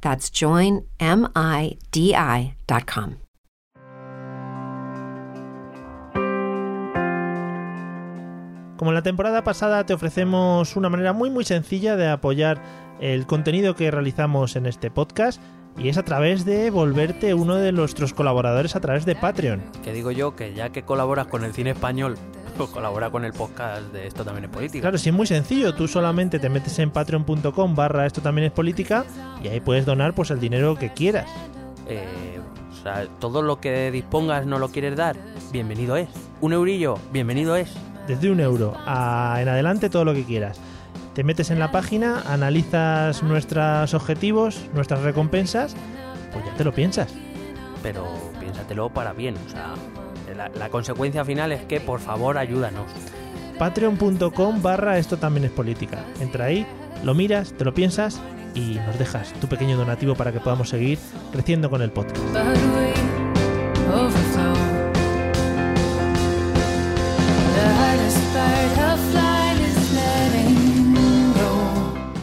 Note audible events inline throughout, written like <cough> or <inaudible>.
That's joinmidi.com. Como en la temporada pasada te ofrecemos una manera muy muy sencilla de apoyar el contenido que realizamos en este podcast y es a través de volverte uno de nuestros colaboradores a través de Patreon. Que digo yo que ya que colaboras con el cine español, pues colabora con el podcast de Esto también es política. Claro, sí es muy sencillo, tú solamente te metes en patreon.com barra esto también es política y ahí puedes donar pues el dinero que quieras. Eh, o sea, todo lo que dispongas no lo quieres dar, bienvenido es. Un eurillo, bienvenido es. Desde un euro a, en adelante todo lo que quieras. Te metes en la página, analizas nuestros objetivos, nuestras recompensas, pues ya te lo piensas. Pero piénsatelo para bien, o sea, la, consecuencia final es que por favor ayúdanos. Patreon.com barra esto también es política. Entra ahí, lo miras, te lo piensas y nos dejas tu pequeño donativo para que podamos seguir creciendo con el podcast.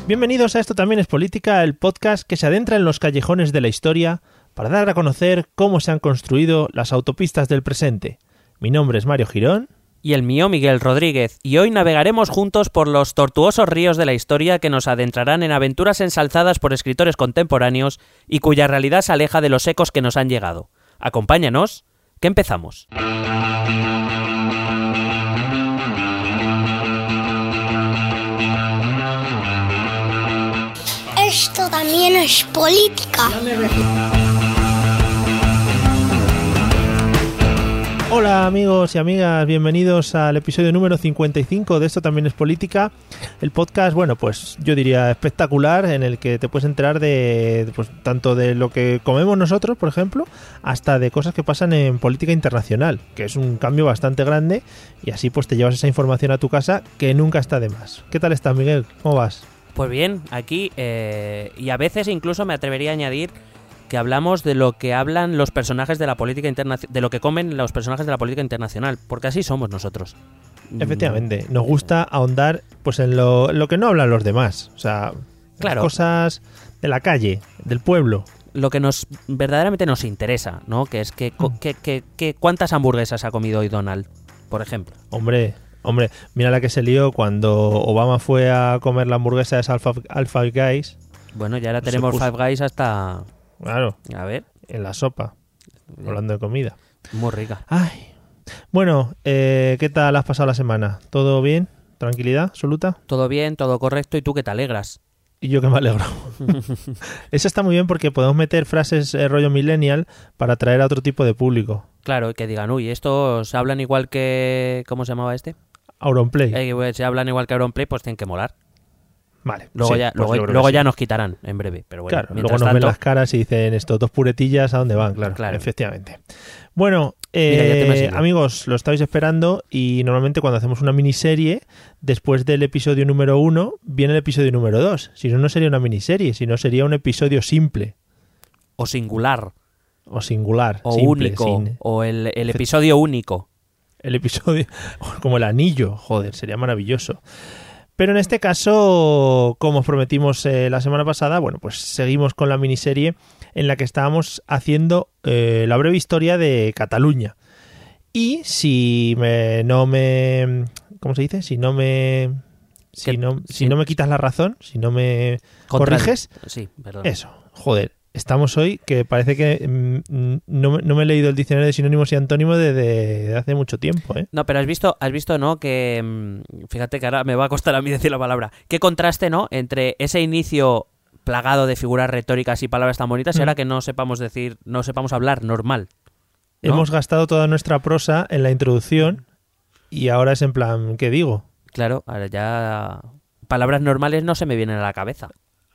Bienvenidos a Esto también es política, el podcast que se adentra en los callejones de la historia para dar a conocer cómo se han construido las autopistas del presente. Mi nombre es Mario Girón. Y el mío, Miguel Rodríguez, y hoy navegaremos juntos por los tortuosos ríos de la historia que nos adentrarán en aventuras ensalzadas por escritores contemporáneos y cuya realidad se aleja de los ecos que nos han llegado. Acompáñanos, que empezamos. Esto también es política. Hola amigos y amigas, bienvenidos al episodio número 55 de Esto también es política. El podcast, bueno, pues yo diría espectacular en el que te puedes enterar de pues tanto de lo que comemos nosotros, por ejemplo, hasta de cosas que pasan en política internacional, que es un cambio bastante grande y así pues te llevas esa información a tu casa que nunca está de más. ¿Qué tal estás, Miguel? ¿Cómo vas? Pues bien, aquí, eh, y a veces incluso me atrevería a añadir que hablamos de lo que hablan los personajes de la política internacional, de lo que comen los personajes de la política internacional, porque así somos nosotros. Mm, Efectivamente, nos gusta ahondar pues en lo, lo que no hablan los demás, o sea, Claro. cosas de la calle, del pueblo. Lo que nos verdaderamente nos interesa, ¿no? Que es que, co- que- que- que cuántas hamburguesas ha comido hoy Donald, por ejemplo. Hombre, hombre, mira la que se lió cuando Obama fue a comer la hamburguesa de Alpha, Alpha Guys. Bueno, ya ahora Se tenemos Five Guys hasta... Claro, A ver, en la sopa, hablando de comida. muy rica. Ay. Bueno, eh, ¿qué tal has pasado la semana? ¿Todo bien? ¿Tranquilidad absoluta? Todo bien, todo correcto, ¿y tú que te alegras? Y yo que me alegro. <laughs> Eso está muy bien porque podemos meter frases eh, rollo millennial para atraer a otro tipo de público. Claro, que digan, uy, estos hablan igual que... ¿Cómo se llamaba este? Auronplay. Eh, pues, si hablan igual que Auronplay, pues tienen que molar. Vale. Luego, sí, ya, pues luego, sí. ya nos quitarán en breve, pero bueno, Claro, luego nos ven tanto- las caras y dicen estos dos puretillas a dónde van, claro, Claro. efectivamente. Bueno, eh, amigos, lo estáis esperando y normalmente cuando hacemos una miniserie, después del episodio número uno, viene el episodio número dos. Si no, no sería una miniserie, si no sería un episodio simple o singular, o singular, o simple, único, sin o el, el episodio único. el episodio <laughs> como el anillo, joder, sería maravilloso. Pero en este caso, como os prometimos eh, la semana pasada, bueno, pues seguimos con la miniserie en la que estábamos haciendo eh, la breve historia de Cataluña. Y si me, no me... ¿Cómo se dice? Si no me... Si Que- no, si si- no me quitas la razón, si no me corriges, Sí, perdón. eso, joder. Estamos hoy que parece que mm, no, me- no me he leído el diccionario de sinónimos y antónimos desde de hace mucho tiempo, ¿eh? No, pero has visto, has visto, ¿no? Que mm, fíjate que ahora me va a costar a mí <laughs> decir la palabra. Qué contraste, ¿no? Entre ese inicio plagado de figuras retóricas y palabras tan bonitas y Mm. ahora que no sepamos decir, no sepamos hablar normal. ¿no? Hemos gastado toda nuestra prosa en la introducción y ahora es en plan, ¿qué digo? Claro, ahora ya palabras normales no se me vienen a la cabeza.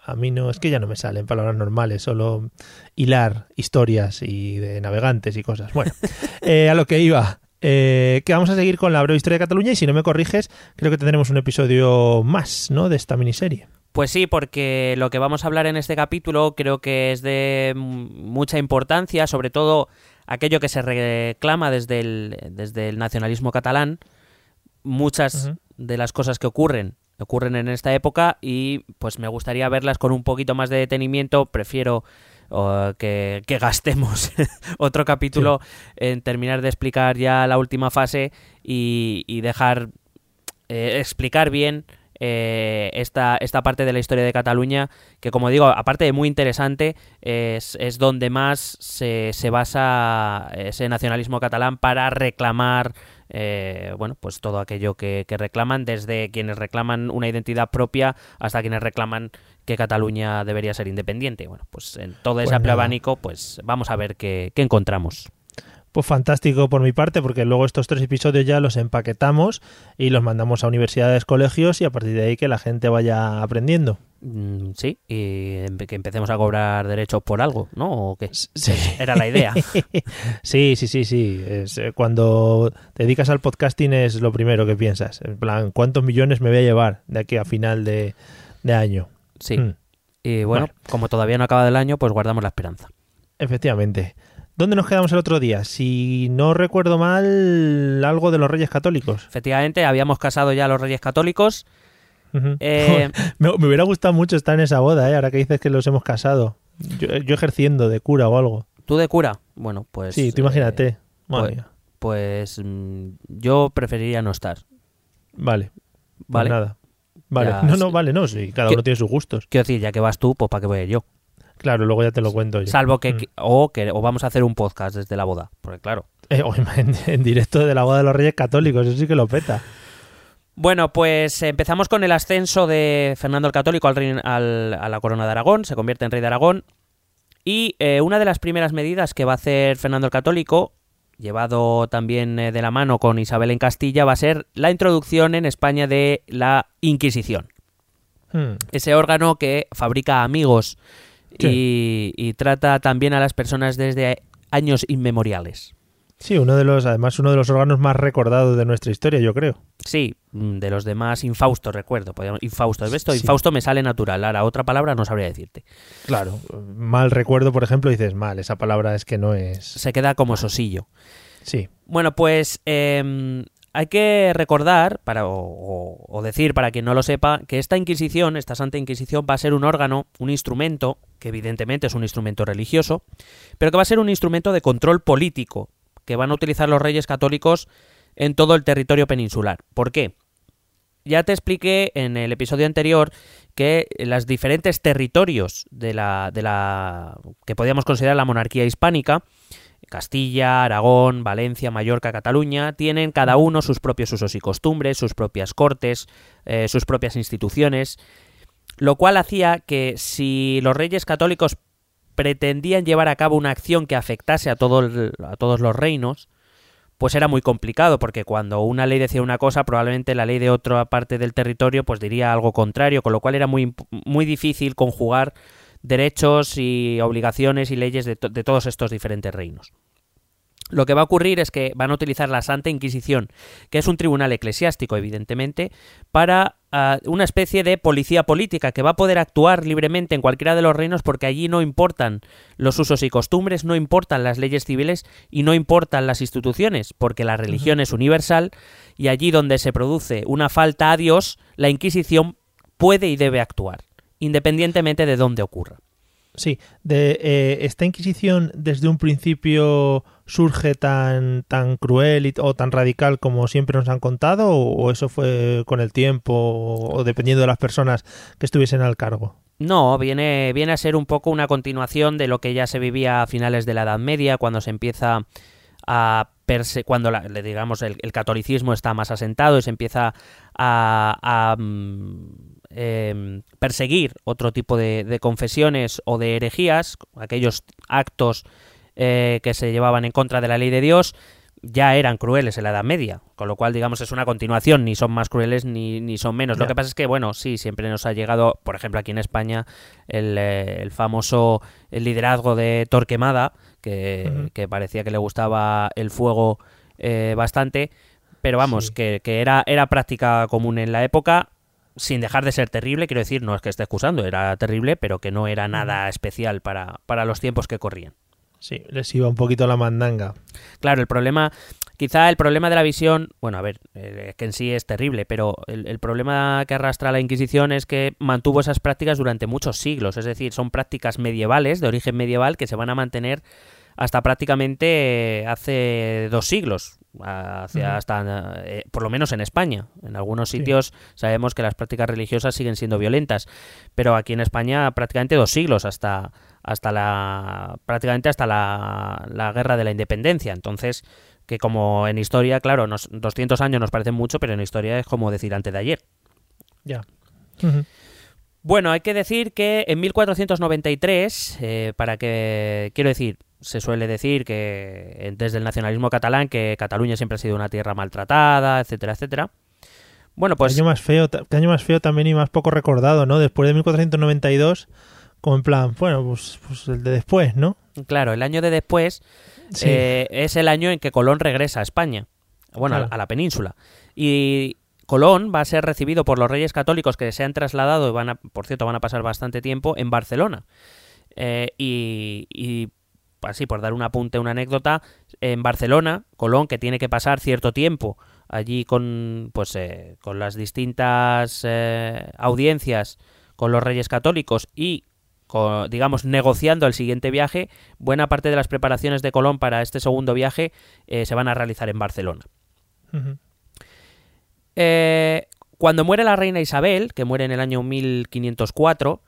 A mí no, es que ya no me salen palabras normales, solo hilar historias y de navegantes y cosas. Bueno, <laughs> eh, a lo que iba. eh, que vamos a seguir con la breve historia de Cataluña y si no me corriges, creo que tendremos un episodio más, ¿no? De esta miniserie. Pues sí, porque lo que vamos a hablar en este capítulo creo que es de mucha importancia, sobre todo aquello que se reclama desde el, desde el nacionalismo catalán. Muchas de las cosas que ocurren ocurren en esta época y pues me gustaría verlas con un poquito más de detenimiento. Prefiero que, que gastemos <laughs> otro capítulo en terminar de explicar ya la última fase y, y dejar eh, explicar bien eh, esta, esta parte de la historia de Cataluña, que como digo, aparte de muy interesante, es, es donde más se, se basa ese nacionalismo catalán para reclamar eh, bueno, pues todo aquello que, que reclaman, desde quienes reclaman una identidad propia hasta quienes reclaman que Cataluña debería ser independiente. Bueno, pues en todo ese Pues amplio nada. abanico, pues vamos a ver qué, qué encontramos. Pues fantástico por mi parte, porque luego estos tres episodios ya los empaquetamos y los mandamos a universidades, colegios y a partir de ahí que la gente vaya aprendiendo. Mm, sí, y que empecemos a cobrar derechos por algo, ¿no? ¿O qué? Sí. Era la idea. <laughs> sí, sí, sí, sí. Es, eh, cuando te dedicas al podcasting es lo primero que piensas. En plan, ¿cuántos millones me voy a llevar de aquí a final de, de año? Sí. Mm, Y bueno, como todavía no acaba el año, pues guardamos la esperanza. efectivamente. ¿Dónde nos quedamos el otro día? Si no recuerdo mal, algo de los Reyes Católicos. Efectivamente, habíamos casado ya a los Reyes Católicos. Eh, <laughs> me, me hubiera gustado mucho estar en esa boda, ¿eh? ahora que dices que los hemos casado. Yo, yo ejerciendo de cura o algo. ¿Tú de cura? Bueno, pues... sí, tú eh, imagínate. Madre pues- pues mm, yo preferiría no estar. Vale. Pues ¿Vale? nada. Vale. Ya, no, no, sí. vale, no. Sí, cada ¿Qué- uno tiene sus gustos. Quiero decir, ya que vas tú, pues ¿para qué voy yo? Claro, luego ya te lo cuento yo. Salvo que... Mm. que- O, que... o vamos a hacer un podcast desde la boda. Porque claro... Eh, <laughs> en, en directo de la boda de los Reyes Católicos, eso sí que lo peta. Bueno, pues empezamos con el ascenso de Fernando el Católico al al- a la corona de Aragón, se convierte en rey de Aragón. Y eh, una de las primeras medidas que va a hacer Fernando el Católico, llevado también eh, de la mano con Isabel en Castilla, va a ser la introducción en España de la Inquisición. Hmm. Ese órgano que fabrica amigos y, y trata también a las personas desde años inmemoriales. Sí, uno de los, además, uno de los órganos más recordados de nuestra historia, yo creo. Sí, mm, de los demás, infausto, recuerdo. podríamos- Infausto, ¿ves? Esto, Sí. Infausto me sale natural. Ahora, otra palabra no sabría decirte. Claro. Mal recuerdo, por ejemplo, dices mal, esa palabra es que no es. Se queda como sosillo. Sí. Bueno, pues eh, hay que recordar, para, o decir para quien no lo sepa, que esta Inquisición, esta Santa Inquisición, va a ser un órgano, un instrumento, que evidentemente es un instrumento religioso, pero que va a ser un instrumento de control político, que van a utilizar los reyes católicos en todo el territorio peninsular. ¿Por qué? Ya te expliqué en el episodio anterior que los diferentes territorios de la, de la que podíamos considerar la monarquía hispánica, Castilla, Aragón, Valencia, Mallorca, Cataluña, tienen cada uno sus propios usos y costumbres, sus propias cortes, eh, sus propias instituciones, lo cual hacía que si los reyes católicos pretendían llevar a cabo una acción que afectase a, todo el- a todos los reinos, pues era muy complicado, porque cuando una ley decía una cosa, probablemente la ley de otra parte del territorio pues diría algo contrario, con lo cual era muy, muy difícil conjugar derechos y obligaciones y leyes de todos estos diferentes reinos. Lo que va a ocurrir es que van a utilizar la Santa Inquisición, que es un tribunal eclesiástico, evidentemente, para ah, una especie de policía política que va a poder actuar libremente en cualquiera de los reinos porque allí no importan los usos y costumbres, no importan las leyes civiles y no importan las instituciones, porque la religión es universal y allí donde se produce una falta a Dios, la Inquisición puede y debe actuar, independientemente de dónde ocurra. Sí, eh, esta Inquisición desde un principio surge tan tan cruel y- o tan radical como siempre nos han contado o, eso fue con el tiempo o, dependiendo de las personas que estuviesen al cargo. No, viene, viene a ser un poco una continuación de lo que ya se vivía a finales de la Edad Media, cuando se empieza a perse cuando la- le digamos el, catolicismo está más asentado y se empieza a, a, mm, em, perseguir otro tipo de, de confesiones o de herejías, aquellos actos eh, que se llevaban en contra de la ley de Dios, ya eran crueles en la Edad Media, con lo cual, digamos, es una continuación, ni son más crueles ni, ni son menos. Lo que pasa es que, bueno, sí, siempre nos ha llegado, por ejemplo, aquí en España, el, eh, el famoso el liderazgo de Torquemada, que, que parecía que le gustaba el fuego eh, bastante, pero vamos, Sí. que, que era, era práctica común en la época, sin dejar de ser terrible, quiero decir, no es que esté excusando, era terrible, pero que no era nada especial para, para los tiempos que corrían. Sí, les iba un poquito la mandanga. Claro, el problema, quizá el problema de la visión, bueno, a ver, eh, es que en sí es terrible, pero el, el problema que arrastra la Inquisición es que mantuvo esas prácticas durante muchos siglos, es decir, son prácticas medievales, de origen medieval, que se van a mantener hasta prácticamente eh, hace dos siglos, hacia hasta eh, por lo menos en España. En algunos Sí. sitios sabemos que las prácticas religiosas siguen siendo violentas, pero aquí en España prácticamente dos siglos hasta hasta la prácticamente hasta la, la guerra de la independencia. Entonces, que como en historia, claro, nos, 200 años nos parecen mucho, pero en historia es como decir antes de ayer. Ya. Bueno, hay que decir que en 1493, eh, para que, quiero decir, se suele decir que eh, desde el nacionalismo catalán que Cataluña siempre ha sido una tierra maltratada, etcétera, etcétera. Bueno, pues año más feo, año más feo también y más poco recordado, ¿no? Después de 1492, como en plan, bueno, pues, pues el de después, ¿no? claro, el año de después Sí. eh, es el año en que Colón regresa a España, bueno, a la- Claro. a la península. Y Colón va a ser recibido por los reyes católicos que se han trasladado y van a, por cierto, van a pasar bastante tiempo en Barcelona. Eh, y, y así, por dar un apunte, una anécdota, en Barcelona, Colón, que tiene que pasar cierto tiempo allí con, pues, eh, con las distintas eh, audiencias con los reyes católicos y, co- digamos, negociando el siguiente viaje, buena parte de las preparaciones de Colón para este segundo viaje eh, se van a realizar en Barcelona. Cuando muere la reina Isabel, que muere en el año 1504,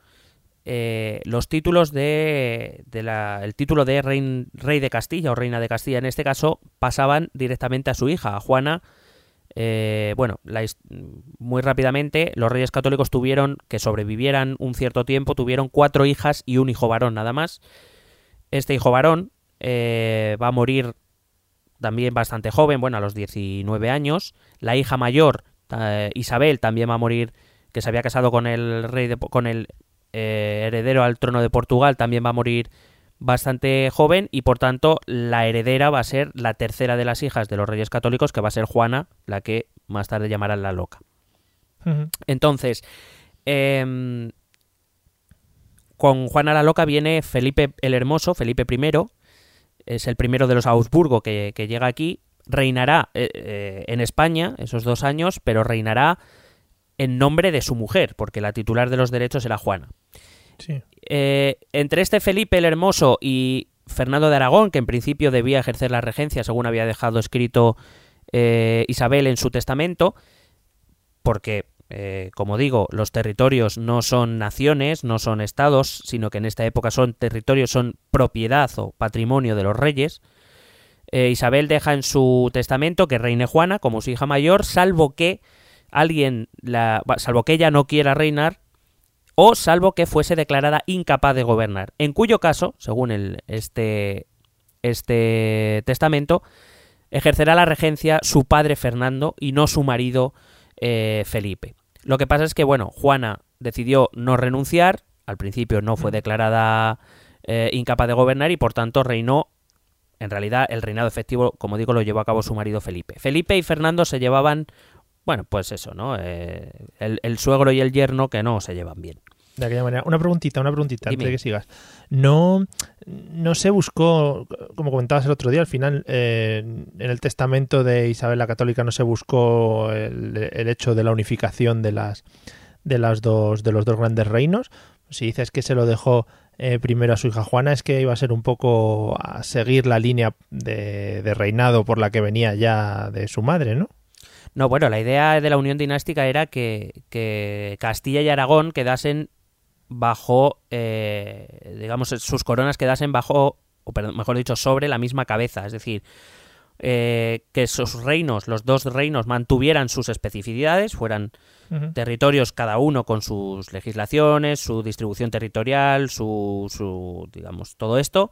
eh, los títulos de, el título de rein- rey de Castilla o reina de Castilla en este caso pasaban directamente a su hija, a Juana. Eh, bueno, la muy rápidamente los reyes católicos tuvieron que sobrevivieran un cierto tiempo, tuvieron cuatro hijas y un hijo varón nada más. Este hijo varón eh, va a morir también bastante joven, bueno, a los 19 años. La hija mayor, eh, Isabel, también va a morir, que se había casado con el rey de, con el eh, heredero al trono de Portugal, también va a morir bastante joven y por tanto la heredera va a ser la tercera de las hijas de los reyes católicos, que va a ser Juana, la que más tarde llamarán la loca. Entonces, em, con Juana la Loca viene Felipe el Hermoso, Felipe I, es el primero de los Augsburgo que, que llega aquí, reinará eh, eh, en España esos dos años, pero reinará en nombre de su mujer, porque la titular de los derechos era Juana. Eh, entre este Felipe el Hermoso y Fernando de Aragón, que en principio debía ejercer la regencia, según había dejado escrito eh, Isabel en su testamento, porque, eh, como digo, los territorios no son naciones, no son estados, sino que en esta época son territorios, son propiedad o patrimonio de los reyes. Isabel deja en su testamento que reine Juana como su hija mayor, salvo que alguien, la, salvo que ella no quiera reinar, o salvo que fuese declarada incapaz de gobernar, en cuyo caso, según el, este, este testamento, ejercerá la regencia su padre Fernando y no su marido eh, Felipe. Lo que pasa es que, bueno, Juana decidió no renunciar, al principio no fue declarada eh, incapaz de gobernar y por tanto reinó, en realidad el reinado efectivo, como digo, lo llevó a cabo su marido Felipe. Felipe y Fernando se llevaban, bueno, pues eso, ¿no? Eh, el, el suegro y el yerno que no se llevan bien. De aquella manera. Una preguntita, una preguntita Dime. antes de que sigas. No, no se buscó, como comentabas el otro día, al final eh, en el testamento de Isabel la Católica no se buscó el, el hecho de la unificación de las de las dos de los dos grandes reinos. Si dices que se lo dejó eh, primero a su hija Juana, es que iba a ser un poco a seguir la línea de, de reinado por la que venía ya de su madre, ¿no? No, bueno, la idea de la unión dinástica era que, que Castilla y Aragón quedasen bajo, eh, digamos, sus coronas quedasen bajo, o perdón, mejor dicho, sobre la misma cabeza. Es decir, eh, que sus reinos, los dos reinos, mantuvieran sus especificidades, fueran territorios cada uno con sus legislaciones, su distribución territorial, su, su, digamos, todo esto,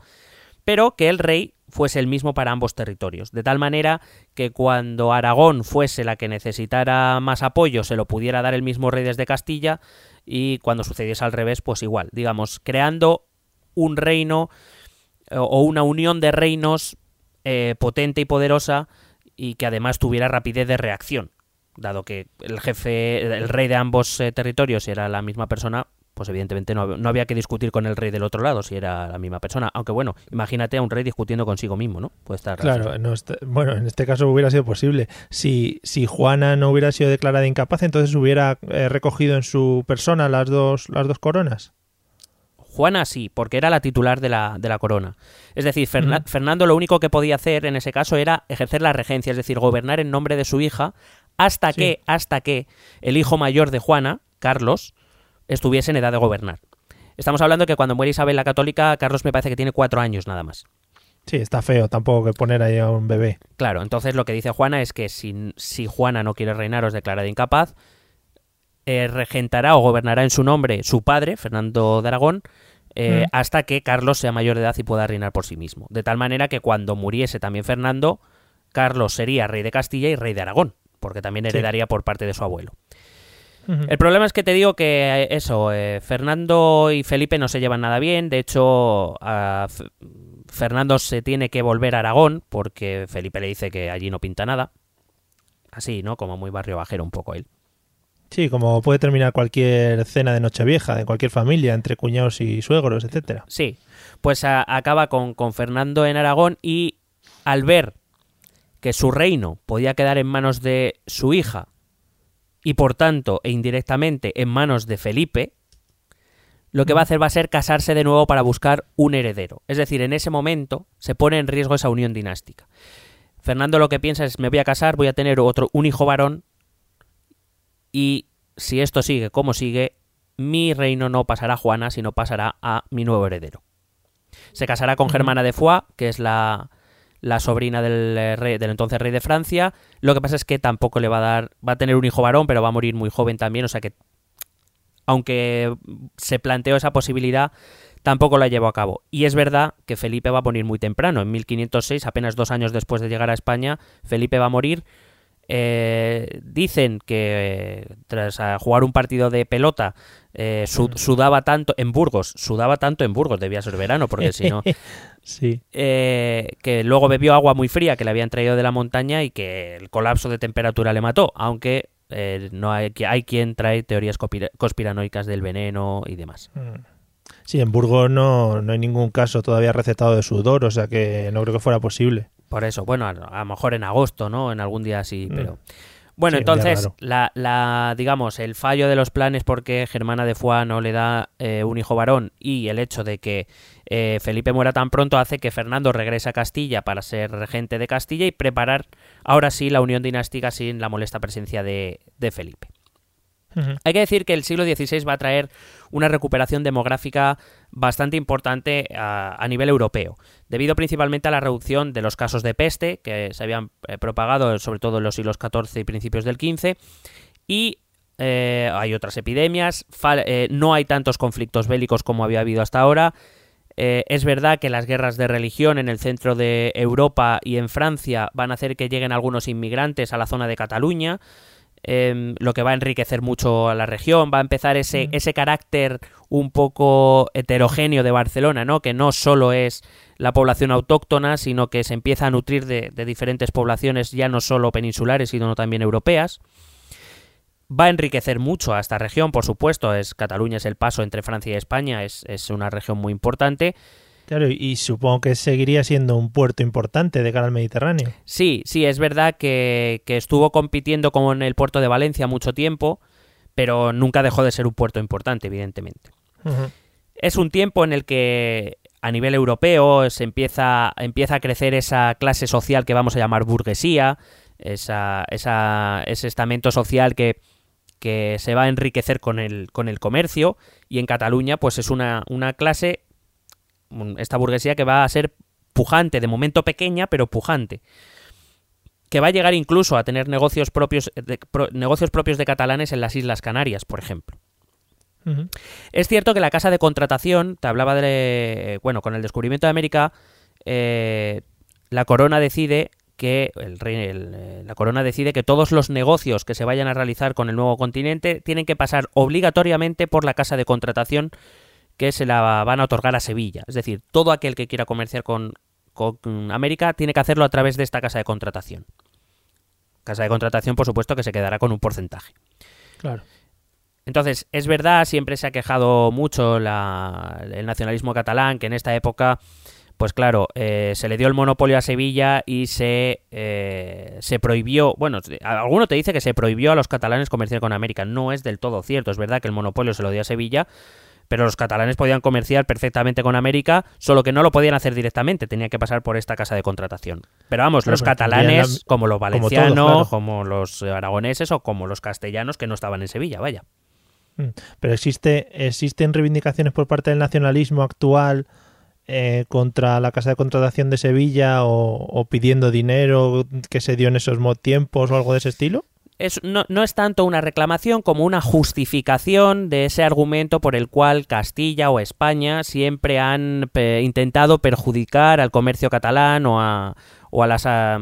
pero que el rey fuese el mismo para ambos territorios, de tal manera que cuando Aragón fuese la que necesitara más apoyo, se lo pudiera dar el mismo rey desde Castilla, y cuando sucediese al revés, pues igual, digamos, creando un reino eh, o una unión de reinos eh, potente y poderosa y que además tuviera rapidez de reacción, dado que el jefe, el rey de ambos eh, territorios era la misma persona, pues evidentemente no, no había que discutir con el rey del otro lado si era la misma persona. Aunque bueno, imagínate a un rey discutiendo consigo mismo, ¿no? Puede estar Claro, no está- bueno, en este caso hubiera sido posible. Si, si Juana no hubiera sido declarada incapaz, entonces hubiera eh, recogido en su persona las dos, las dos coronas. Juana sí, porque era la titular de la, de la corona. Es decir, Ferna-. Fernando lo único que podía hacer en ese caso era ejercer la regencia, es decir, gobernar en nombre de su hija hasta Sí. que, hasta que el hijo mayor de Juana, Carlos, estuviese en edad de gobernar. Estamos hablando que cuando muere Isabel la Católica, Carlos me parece que tiene cuatro años nada más. Sí, está feo tampoco que poner ahí a un bebé. Claro, entonces lo que dice Juana es que si, si Juana no quiere reinar o es declarada incapaz, eh, regentará o gobernará en su nombre su padre, Fernando de Aragón, eh, Mm. hasta que Carlos sea mayor de edad y pueda reinar por sí mismo. De tal manera que cuando muriese también Fernando, Carlos sería rey de Castilla y rey de Aragón, porque también Sí. heredaría por parte de su abuelo. El problema es que te digo que eh, eso, eh, Fernando y Felipe no se llevan nada bien. De hecho, a Fernando se tiene que volver a Aragón porque Felipe le dice que allí no pinta nada. Así, ¿no? Como muy barrio bajero un poco él. Sí, como puede terminar cualquier cena de Nochevieja, de cualquier familia, entre cuñados y suegros, etcétera. Sí, pues a- acaba con, con Fernando en Aragón y al ver que su reino podía quedar en manos de su hija y por tanto e indirectamente en manos de Felipe, lo que va a hacer va a ser casarse de nuevo para buscar un heredero. Es decir, en ese momento se pone en riesgo esa unión dinástica. Fernando lo que piensa es me voy a casar, voy a tener otro un hijo varón y si esto sigue como sigue, mi reino no pasará a Juana, sino pasará a mi nuevo heredero. Se casará con. Germana de Foix, que es la, la sobrina del, eh, rey, del entonces rey de Francia. Lo que pasa es que tampoco le va a dar, va a tener un hijo varón, pero va a morir muy joven también, o sea que aunque se planteó esa posibilidad, tampoco la llevó a cabo. Y es verdad que Felipe va a morir muy temprano, en 1506, apenas dos años después de llegar a España, Felipe va a morir. Eh, dicen que eh, tras a jugar un partido de pelota eh, su- sudaba tanto en Burgos, sudaba tanto en Burgos, debía ser verano, porque si no, <laughs> Sí. que luego bebió agua muy fría que le habían traído de la montaña y que el colapso de temperatura le mató, aunque no hay, que hay quien trae teorías conspiranoicas del veneno y demás. Mm. Sí, en Burgos no, no hay ningún caso todavía recetado de sudor, o sea que no creo que fuera posible. Por eso, bueno, a, a lo mejor en agosto, ¿no? En algún día así, Mm. pero... Bueno, Sí, entonces, la, la, digamos, el fallo de los planes porque Germana de Foix no le da eh, un hijo varón y el hecho de que eh, Felipe muera tan pronto hace que Fernando regrese a Castilla para ser regente de Castilla y preparar ahora sí la unión dinástica sin la molesta presencia de, de Felipe. Hay que decir que el siglo XVI va a traer una recuperación demográfica bastante importante a, nivel europeo, debido principalmente a la reducción de los casos de peste que se habían eh, propagado sobre todo en los siglos XIV y principios del XV, y eh, hay otras epidemias, eh, no hay tantos conflictos bélicos como había habido hasta ahora. Es verdad que las guerras de religión en el centro de Europa y en Francia van a hacer que lleguen algunos inmigrantes a la zona de Cataluña, em, lo que va a enriquecer mucho a la región, va a empezar ese, Mm. ese carácter un poco heterogéneo de Barcelona, ¿no? Que no solo es la población autóctona, sino que se empieza a nutrir de, de diferentes poblaciones ya no solo peninsulares, sino también europeas. Va a enriquecer mucho a esta región, por supuesto, es Cataluña es el paso entre Francia y España, es, es una región muy importante. Claro, y, supongo que seguiría siendo un puerto importante de cara al Mediterráneo. Sí, sí, es verdad que, que estuvo compitiendo con el puerto de Valencia mucho tiempo, pero nunca dejó de ser un puerto importante, evidentemente. Es un tiempo en el que a nivel europeo se empieza, empieza a crecer esa clase social que vamos a llamar burguesía, esa, esa- ese estamento social que que se va a enriquecer con el, con el comercio y en Cataluña pues es una, una clase, esta burguesía que va a ser pujante, de momento pequeña, pero pujante que va a llegar incluso a tener negocios propios de, pro- negocios propios de catalanes en las Islas Canarias, por ejemplo. Es cierto que la casa de contratación, te hablaba de, bueno, con el descubrimiento de América, eh, la corona decide que el rey, el, eh, la corona decide que todos los negocios que se vayan a realizar con el nuevo continente tienen que pasar obligatoriamente por la casa de contratación que se la van a otorgar a Sevilla. Es decir, todo aquel que quiera comerciar con, con América tiene que hacerlo a través de esta casa de contratación. Casa de contratación, por supuesto, que se quedará con un porcentaje. Claro. Entonces, es verdad, siempre se ha quejado mucho la- el nacionalismo catalán, que en esta época, pues claro, eh, se le dio el monopolio a Sevilla y se, eh, se prohibió, bueno, alguno te dice que se prohibió a los catalanes comerciar con América. No es del todo cierto, es verdad que el monopolio se lo dio a Sevilla, pero los catalanes podían comerciar perfectamente con América, solo que no lo podían hacer directamente, tenía que pasar por esta casa de contratación. Pero vamos, Claro, los pero catalanes, la- como los como todos, valencianos, claro. como los aragoneses o como los castellanos que no estaban en Sevilla, vaya. Mm. Pero existe, existen reivindicaciones por parte del nacionalismo actual eh, contra la casa de contratación de Sevilla o, o pidiendo dinero que se dio en esos tiempos o algo de ese estilo. Es, no, no es tanto una reclamación como una justificación de ese argumento por el cual Castilla o España siempre han pe- intentado perjudicar al comercio catalán o a, o a las a,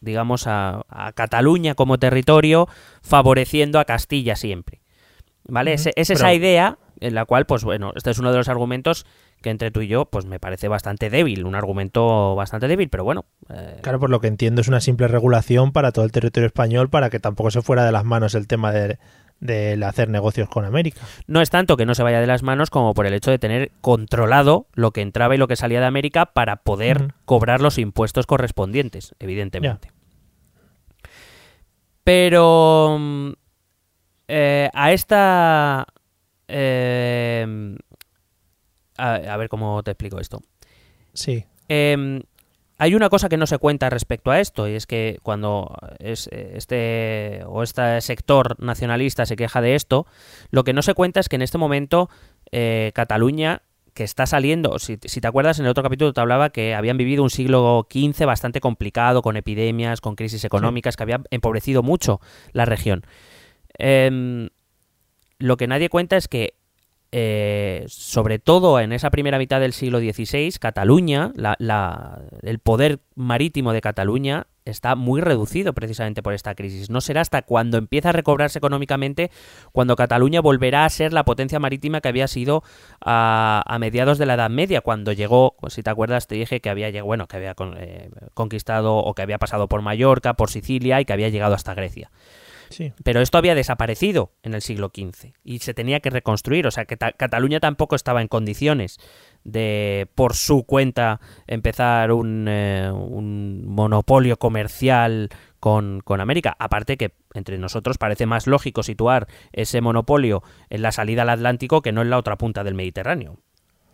digamos a, a Cataluña como territorio favoreciendo a Castilla siempre. Vale es, es esa Pero- idea en la cual pues bueno este es uno de los argumentos que entre tú y yo pues me parece bastante débil un argumento bastante débil pero bueno eh, Claro, por lo que entiendo es una simple regulación para todo el territorio español para que tampoco se fuera de las manos el tema de, de hacer negocios con América. No es tanto que no se vaya de las manos como por el hecho de tener controlado lo que entraba y lo que salía de América para poder cobrar los impuestos correspondientes, evidentemente. Pero mm, eh, a esta... eh, a, a ver cómo te explico esto. Sí. Eh, hay una cosa que no se cuenta respecto a esto y es que cuando es- este o este sector nacionalista se queja de esto, lo que no se cuenta es que en este momento eh, Cataluña que está saliendo, si, si te acuerdas en el otro capítulo te hablaba que habían vivido un siglo XV bastante complicado con epidemias, con crisis económicas que habían empobrecido mucho la región. Em, lo que nadie cuenta es que eh, sobre todo en esa primera mitad del siglo XVI, Cataluña, la- la- el poder marítimo de Cataluña está muy reducido precisamente por esta crisis. No será hasta cuando empieza a recobrarse económicamente cuando Cataluña volverá a ser la potencia marítima que había sido a, a mediados de la Edad Media, cuando llegó, si te acuerdas, te dije que había bueno, que había con- eh, conquistado o que había pasado por Mallorca, por Sicilia y que había llegado hasta Grecia. Sí. Pero esto había desaparecido en el siglo XV y se tenía que reconstruir. O sea, que ta- Cataluña tampoco estaba en condiciones de, por su cuenta, empezar un, eh, un monopolio comercial con, con América. Aparte que entre nosotros parece más lógico situar ese monopolio en la salida al Atlántico que no en la otra punta del Mediterráneo.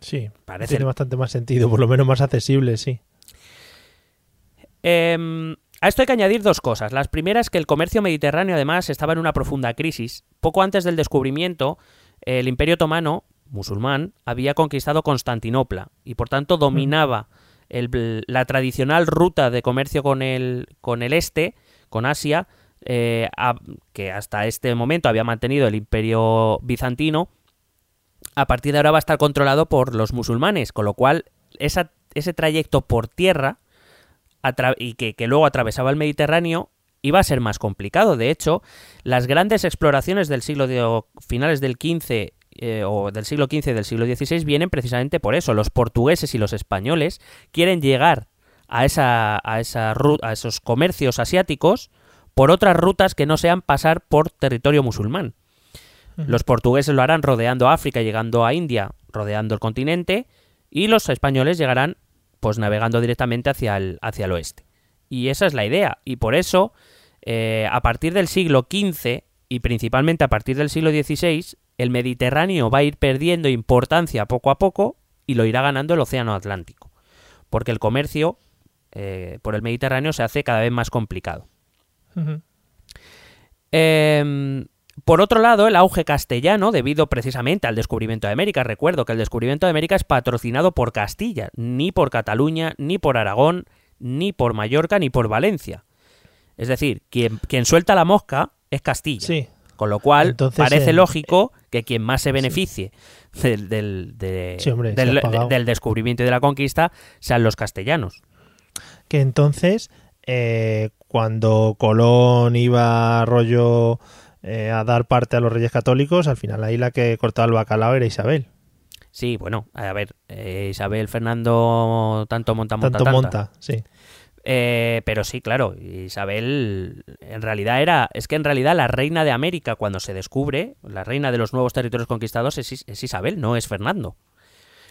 Sí. Parece- Tiene bastante más sentido, por lo menos más accesible, sí. Em, a esto hay que añadir dos cosas. La primera es que el comercio mediterráneo además estaba en una profunda crisis. Poco antes del descubrimiento, el Imperio Otomano, musulmán, había conquistado Constantinopla y por tanto dominaba el- la tradicional ruta de comercio con el, con el este, con Asia, eh, a- que hasta este momento había mantenido el Imperio bizantino. A partir de ahora va a estar controlado por los musulmanes, con lo cual esa- ese trayecto por tierra y que, que luego atravesaba el Mediterráneo iba a ser más complicado. De hecho, las grandes exploraciones del siglo de, o finales del XV eh, o del siglo XV y del siglo XVI vienen precisamente por eso. Los portugueses y los españoles quieren llegar a, esa, a, esa a esos comercios asiáticos por otras rutas que no sean pasar por territorio musulmán. Los portugueses lo harán rodeando África, llegando a India, rodeando el continente, y los españoles llegarán pues navegando directamente hacia el, hacia el oeste. Y esa es la idea. Y por eso, eh, a partir del siglo XV y principalmente a partir del siglo XVI, el Mediterráneo va a ir perdiendo importancia poco a poco y lo irá ganando el Océano Atlántico. Porque el comercio eh, por el Mediterráneo se hace cada vez más complicado. Eh, por otro lado, el auge castellano, debido precisamente al descubrimiento de América, recuerdo que el descubrimiento de América es patrocinado por Castilla, ni por Cataluña, ni por Aragón, ni por Mallorca, ni por Valencia. Es decir, quien, quien suelta la mosca es Castilla. Sí. Con lo cual, Entonces, parece eh, lógico que quien más se beneficie del, del- de- Sí, hombre, del- descubrimiento y de la conquista sean los castellanos. Que entonces, eh, cuando Colón iba rollo eh, a dar parte a los reyes católicos, al final ahí la que cortaba el bacalao era Isabel. Sí, bueno, a ver, eh, Isabel Fernando tanto monta, monta, Tanto tanta. monta, sí. Eh, pero sí, claro, Isabel en realidad era, es que en realidad la reina de América cuando se descubre, la reina de los nuevos territorios conquistados es, Is- es Isabel, no es Fernando.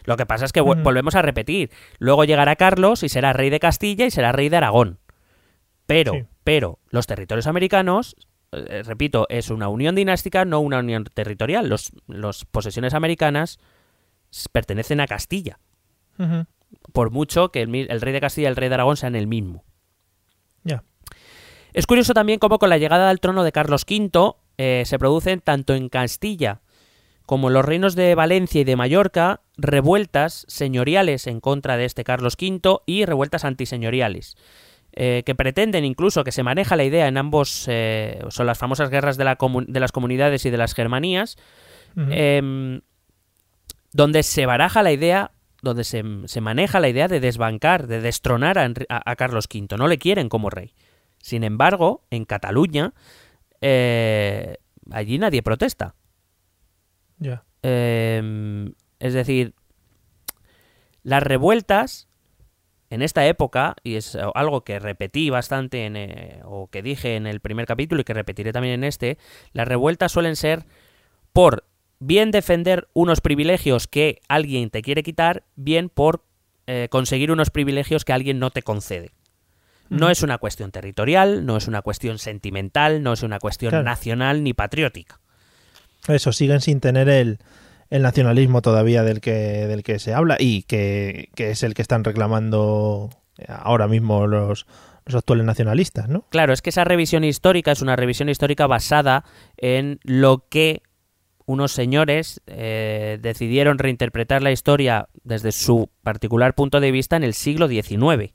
Lo que pasa es que Ujú. volvemos a repetir, luego llegará Carlos y será rey de Castilla y será rey de Aragón. Pero, Sí. pero los territorios americanos, eh, repito, es una unión dinástica, no una unión territorial. Los, los posesiones americanas pertenecen a Castilla por mucho que el, rey de Castilla y el rey de Aragón sean el mismo. Ya. Es curioso también cómo con la llegada al trono de Carlos V eh, se producen tanto en Castilla como en los reinos de Valencia y de Mallorca revueltas señoriales en contra de este Carlos V y revueltas antiseñoriales. Eh, que pretenden incluso que se maneja la idea en ambos, eh, son las famosas guerras de, la comu- de las comunidades y de las germanías, em, donde se baraja la idea, donde se, se maneja la idea de desbancar, de destronar a, Enri- a- a Carlos V. No le quieren como rey. Sin embargo, en Cataluña, eh, allí nadie protesta. Ya. Eh, es decir, las revueltas en esta época, y es algo que repetí bastante en, eh, o que dije en el primer capítulo y que repetiré también en este, las revueltas suelen ser por bien defender unos privilegios que alguien te quiere quitar, bien por eh, conseguir unos privilegios que alguien no te concede. No es una cuestión territorial, no es una cuestión sentimental, no es una cuestión Claro. nacional ni patriótica. Eso, siguen sin tener el, el nacionalismo todavía del que, del que se habla y que, que es el que están reclamando ahora mismo los, los actuales nacionalistas, ¿no? Claro, es que esa revisión histórica es una revisión histórica basada en lo que unos señores eh, decidieron reinterpretar la historia desde su particular punto de vista en el siglo XIX.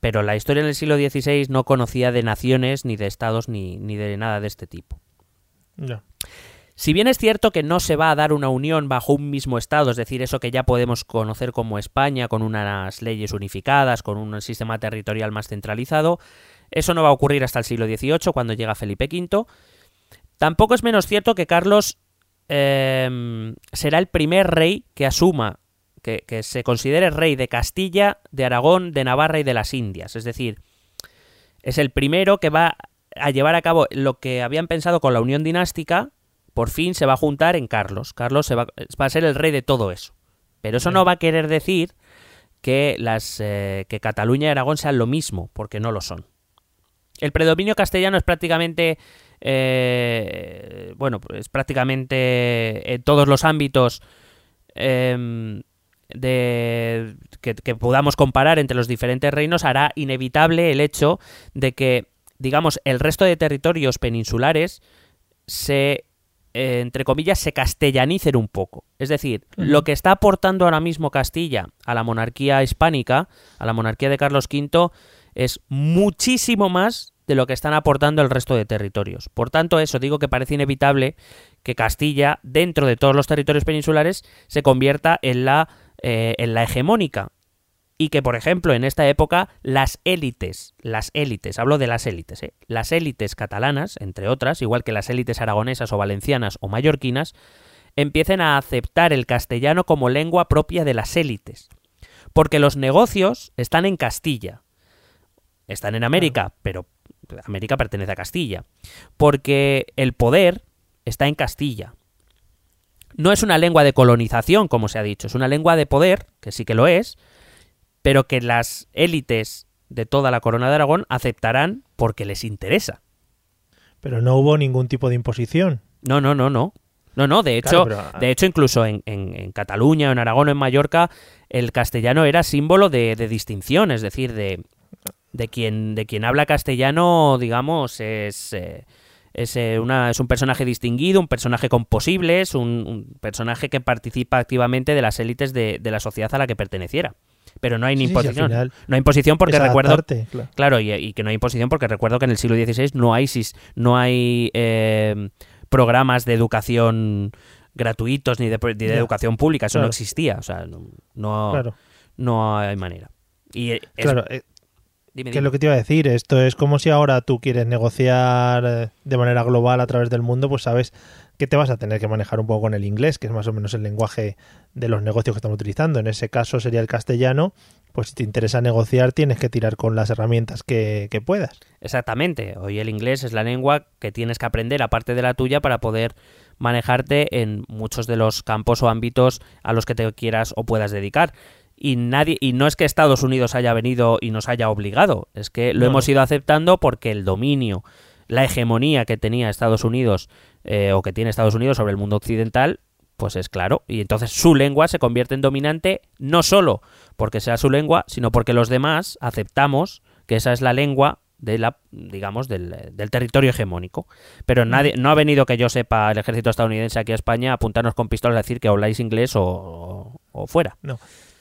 Pero la historia en el siglo XVI no conocía de naciones, ni de estados, ni, ni de nada de este tipo. Ya. Si bien es cierto que no se va a dar una unión bajo un mismo Estado, es decir, eso que ya podemos conocer como España, con unas leyes unificadas, con un sistema territorial más centralizado, eso no va a ocurrir hasta el siglo XVIII, cuando llega Felipe V. Tampoco es menos cierto que Carlos eh, será el primer rey que asuma, que, que se considere rey de Castilla, de Aragón, de Navarra y de las Indias. Es decir, es el primero que va a llevar a cabo lo que habían pensado con la unión dinástica, por fin se va a juntar en Carlos. Carlos se va, va a ser el rey de todo eso. Pero eso no va a querer decir que, las, eh, que Cataluña y Aragón sean lo mismo, porque no lo son. El predominio castellano es prácticamente, eh, bueno, es prácticamente en todos los ámbitos em, de que, que podamos comparar entre los diferentes reinos hará inevitable el hecho de que, digamos, el resto de territorios peninsulares se, eh, entre comillas, se castellanicen un poco. Es decir, lo que está aportando ahora mismo Castilla a la monarquía hispánica, a la monarquía de Carlos V, es muchísimo más de lo que están aportando el resto de territorios. Por tanto, eso digo que parece inevitable que Castilla, dentro de todos los territorios peninsulares, se convierta en la, eh, en la hegemónica. Y que, por ejemplo, en esta época, las élites, las élites, hablo de las élites, ¿eh? las élites catalanas, entre otras, igual que las élites aragonesas o valencianas o mallorquinas, empiecen a aceptar el castellano como lengua propia de las élites. Porque los negocios están en Castilla. Están en América, pero América pertenece a Castilla. Porque el poder está en Castilla. No es una lengua de colonización, como se ha dicho, es una lengua de poder, que sí que lo es, pero que las élites de toda la corona de Aragón aceptarán porque les interesa. Pero no hubo ningún tipo de imposición. No, no, no, no. No, no, de hecho, Claro, pero- de hecho incluso en, en- en Cataluña, en Aragón o en Mallorca, el castellano era símbolo de, de distinción, es decir, de, de, quien, de quien habla castellano, digamos, es, eh, Es, eh, una, es un personaje distinguido, un personaje con posibles, un, un personaje que participa activamente de las élites de, de la sociedad a la que perteneciera. Pero no hay ni Sí, imposición. final no hay imposición porque recuerdo claro. Claro, y, y que no hay imposición porque recuerdo que en el siglo XVI no hay, no hay eh, programas de educación gratuitos ni de, ni de Ya, educación pública, eso no existía, o sea, no, no, Claro, no hay manera. Y es- claro. eh, dime, ¿Qué es lo que te iba a decir? Esto es como si ahora tú quieres negociar eh, de manera global a través del mundo, pues sabes que te vas a tener que manejar un poco con el inglés, que es más o menos el lenguaje de los negocios que estamos utilizando. En ese caso sería el castellano. Pues si te interesa negociar, tienes que tirar con las herramientas que, que puedas. Exactamente, hoy el inglés es la lengua que tienes que aprender aparte de la tuya para poder manejarte en muchos de los campos o ámbitos a los que te quieras o puedas dedicar. Y nadie y no es que Estados Unidos haya venido y nos haya obligado, es que lo No, hemos ido aceptando porque el dominio, la hegemonía que tenía Estados Unidos eh, o que tiene Estados Unidos sobre el mundo occidental, pues es claro. Y entonces su lengua se convierte en dominante no solo porque sea su lengua, sino porque los demás aceptamos que esa es la lengua de la, digamos, del, territorio hegemónico. Pero nadie, no ha venido que yo sepa el ejército estadounidense aquí a España a apuntarnos con pistolas a decir que habláis inglés o, fuera.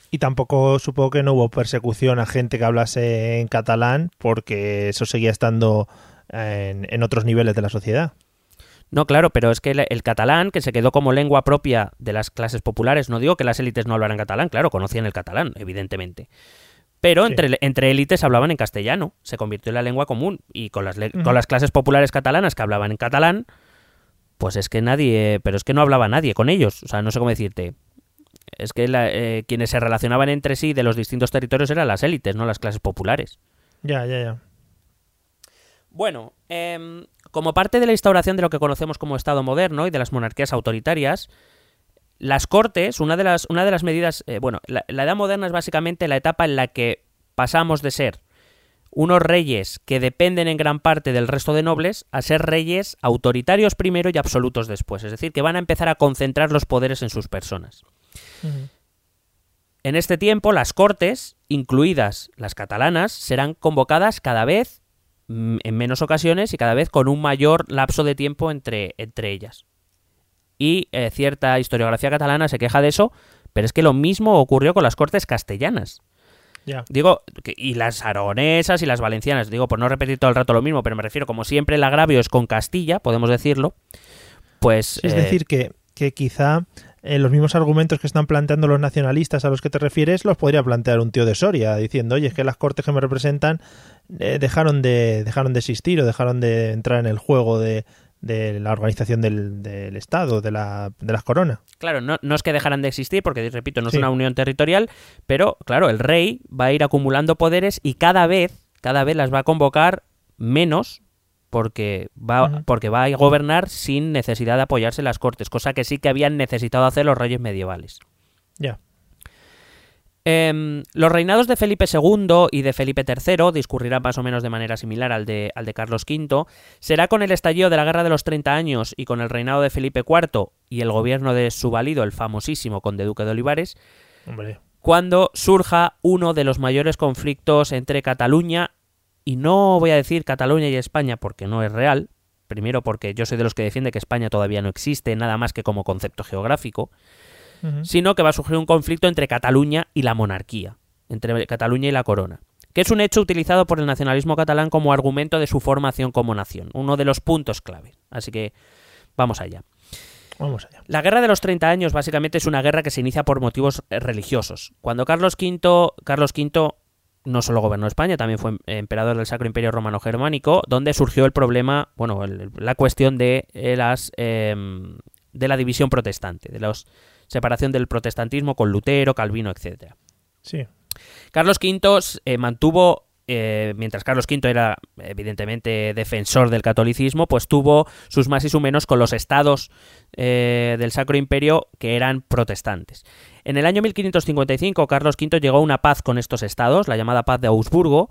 Y tampoco supongo que no hubo persecución a gente que hablase en catalán, porque eso seguía estando en otros niveles de la sociedad. No, claro, pero es que el, el catalán, que se quedó como lengua propia de las clases populares, no digo que las élites no hablaran catalán, claro, conocían el catalán, evidentemente. Pero Sí. entre, entre élites hablaban en castellano, se convirtió en la lengua común. Y con las, con las clases populares catalanas que hablaban en catalán, pues es que nadie, pero es que no hablaba nadie con ellos. O sea, no sé cómo decirte. Es que la- eh, quienes se relacionaban entre sí de los distintos territorios eran las élites, no las clases populares. Ya, ya, ya. Bueno, em, como parte de la instauración de lo que conocemos como Estado moderno y de las monarquías autoritarias, las cortes, una de las, una de las medidas, eh, bueno, la, la Edad Moderna es básicamente la etapa en la que pasamos de ser unos reyes que dependen en gran parte del resto de nobles a ser reyes autoritarios primero y absolutos después, es decir, que van a empezar a concentrar los poderes en sus personas. En este tiempo, las cortes, incluidas las catalanas, serán convocadas cada vez en menos ocasiones y cada vez con un mayor lapso de tiempo entre, entre ellas. Y eh, cierta historiografía catalana se queja de eso, pero es que lo mismo ocurrió con las cortes castellanas. Digo, y las aragonesas y las valencianas, digo, por no repetir todo el rato lo mismo, pero me refiero, como siempre, el agravio es con Castilla, podemos decirlo, pues... Es eh, decir, que, que quizá eh, los mismos argumentos que están planteando los nacionalistas a los que te refieres los podría plantear un tío de Soria, diciendo, oye, es que las cortes que me representan eh, dejaron, de, dejaron de existir o dejaron de entrar en el juego de, de la organización del, del Estado, de, la, de las coronas. Claro, no, no es que dejaran de existir, porque repito, no es Sí. una unión territorial, pero claro, el rey va a ir acumulando poderes y cada vez, cada vez las va a convocar menos porque va, porque va a gobernar sin necesidad de apoyarse en las cortes, cosa que sí que habían necesitado hacer los reyes medievales. Ya. Em, los reinados de Felipe II y de Felipe III discurrirán más o menos de manera similar al de, al de Carlos V. Será con el estallido de la Guerra de los 30 Años y con el reinado de Felipe IV y el gobierno de su valido, el famosísimo conde duque de Olivares, Hombre. cuando surja uno de los mayores conflictos entre Cataluña y no voy a decir Cataluña y España porque no es real. Primero porque yo soy de los que defiende que España todavía no existe, nada más que como concepto geográfico Sino que va a surgir un conflicto entre Cataluña y la monarquía, entre Cataluña y la corona, que es un hecho utilizado por el nacionalismo catalán como argumento de su formación como nación, uno de los puntos clave. Así que vamos allá. Vamos allá. La guerra de los 30 años básicamente es una guerra que se inicia por motivos eh, religiosos. Cuando Carlos V, Carlos V no solo gobernó España, también fue eh, emperador del Sacro Imperio Romano Germánico, donde surgió el problema, bueno, el- la cuestión de eh, las em, de la división protestante, de la separación del protestantismo con Lutero, Calvino, etcétera. Sí. Carlos V eh, mantuvo, eh, mientras Carlos V era evidentemente defensor del catolicismo, pues tuvo sus más y sus menos con los estados eh, del Sacro Imperio que eran protestantes. En el año 1555 Carlos V llegó a una paz con estos estados, la llamada paz de Augsburgo,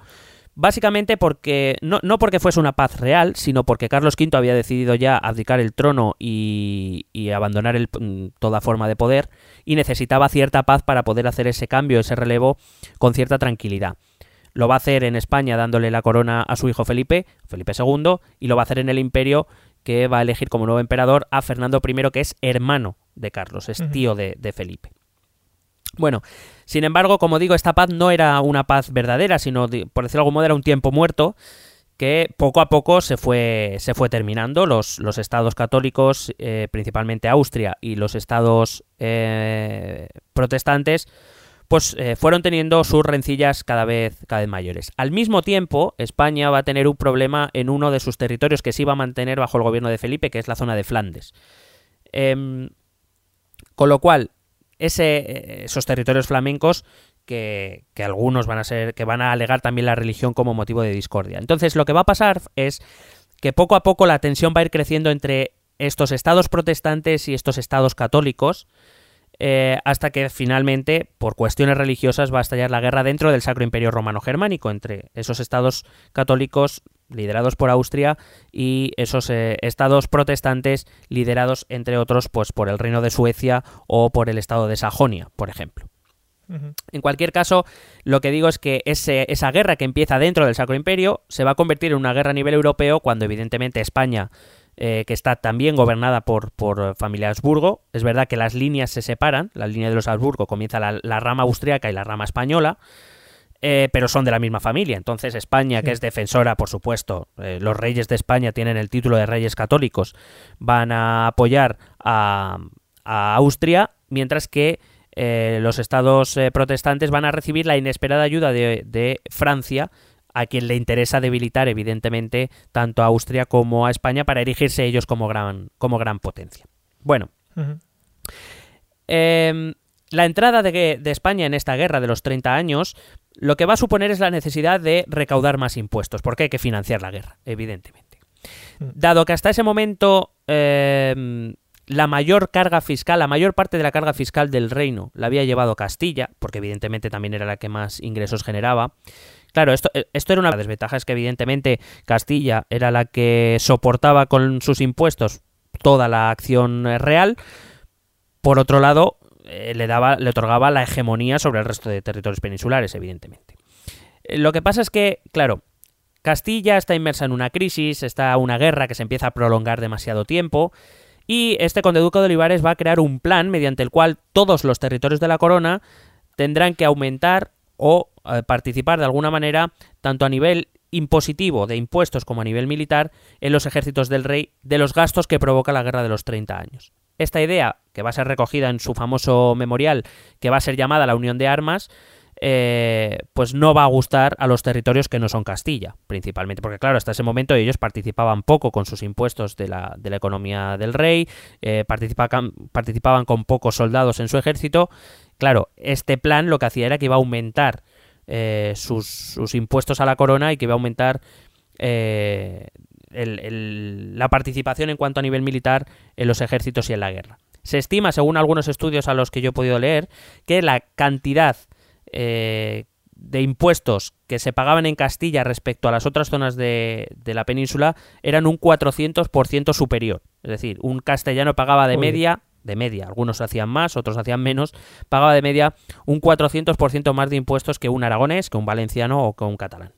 Básicamente porque no, no porque fuese una paz real, sino porque Carlos V había decidido ya abdicar el trono y, y abandonar el- mm, toda forma de poder y necesitaba cierta paz para poder hacer ese cambio, ese relevo con cierta tranquilidad. Lo va a hacer en España dándole la corona a su hijo Felipe, Felipe II, y lo va a hacer en el imperio que va a elegir como nuevo emperador a Fernando I, que es hermano de Carlos, es tío de, de Felipe. Bueno, sin embargo, como digo, esta paz no era una paz verdadera, sino, por decirlo de algún modo, era un tiempo muerto que poco a poco se fue, se fue terminando. Los, los estados católicos, eh, principalmente Austria, y los estados eh, protestantes, pues eh, fueron teniendo sus rencillas cada vez, cada vez mayores. Al mismo tiempo, España va a tener un problema en uno de sus territorios que se iba a mantener bajo el gobierno de Felipe, que es la zona de Flandes. Em, con lo cual, ese, eh, esos territorios flamencos que, que algunos van a ser, que van a alegar también la religión como motivo de discordia. Entonces, lo que va a pasar es que poco a poco la tensión va a ir creciendo entre estos estados protestantes y estos estados católicos, eh, hasta que finalmente, por cuestiones religiosas, va a estallar la guerra dentro del Sacro Imperio Romano Germánico, entre esos estados católicos liderados por Austria y esos eh, estados protestantes liderados, entre otros, pues por el Reino de Suecia o por el estado de Sajonia, por ejemplo. En cualquier caso, lo que digo es que ese- esa guerra que empieza dentro del Sacro Imperio se va a convertir en una guerra a nivel europeo cuando evidentemente España, eh, que está también gobernada por, por familia Habsburgo, es verdad que las líneas se separan, la línea de los Habsburgo comienza la, la rama austriaca y la rama española, eh, pero son de la misma familia. Entonces España, que es defensora, por supuesto, eh, los reyes de España tienen el título de reyes católicos, van a apoyar a, a Austria, mientras que eh, los estados protestantes van a recibir la inesperada ayuda de, de Francia, a quien le interesa debilitar, evidentemente, tanto a Austria como a España para erigirse ellos como gran, como gran potencia. Bueno, eh, la entrada de, de España en esta guerra de los 30 años lo que va a suponer es la necesidad de recaudar más impuestos, porque hay que financiar la guerra, evidentemente. Mm. Dado que hasta ese momento eh, la mayor carga fiscal, la mayor parte de la carga fiscal del reino la había llevado Castilla, porque evidentemente también era la que más ingresos generaba. Claro, esto, eh, esto era una desventaja, es que evidentemente Castilla era la que soportaba con sus impuestos toda la acción eh, real. Por otro lado, eh, le, daba, le otorgaba la hegemonía sobre el resto de territorios peninsulares, evidentemente. Eh, Lo que pasa es que, claro, Castilla está inmersa en una crisis, está una guerra que se empieza a prolongar demasiado tiempo, y este conde duque de Olivares va a crear un plan mediante el cual todos los territorios de la corona tendrán que aumentar o eh, participar de alguna manera, tanto a nivel impositivo de impuestos como a nivel militar, en los ejércitos del rey de los gastos que provoca la guerra de los 30 años. Esta idea, que va a ser recogida en su famoso memorial, que va a ser llamada la Unión de Armas, eh, pues no va a gustar a los territorios que no son Castilla, principalmente, porque claro, hasta ese momento ellos participaban poco con sus impuestos de la, de la economía del rey, eh, participaban, participaban con pocos soldados en su ejército. Claro, este plan lo que hacía era que iba a aumentar eh, sus, sus impuestos a la corona y que iba a aumentar eh, el- el- la participación en cuanto a nivel militar en los ejércitos y en la guerra. Se estima, según algunos estudios a los que yo he podido leer, que la cantidad eh, de impuestos que se pagaban en Castilla respecto a las otras zonas de, de la península eran un 400% superior. Es decir, un castellano pagaba de Uy. media, de media, algunos hacían más, otros hacían menos, pagaba de media un 400% más de impuestos que un aragonés, que un valenciano o que un catalán.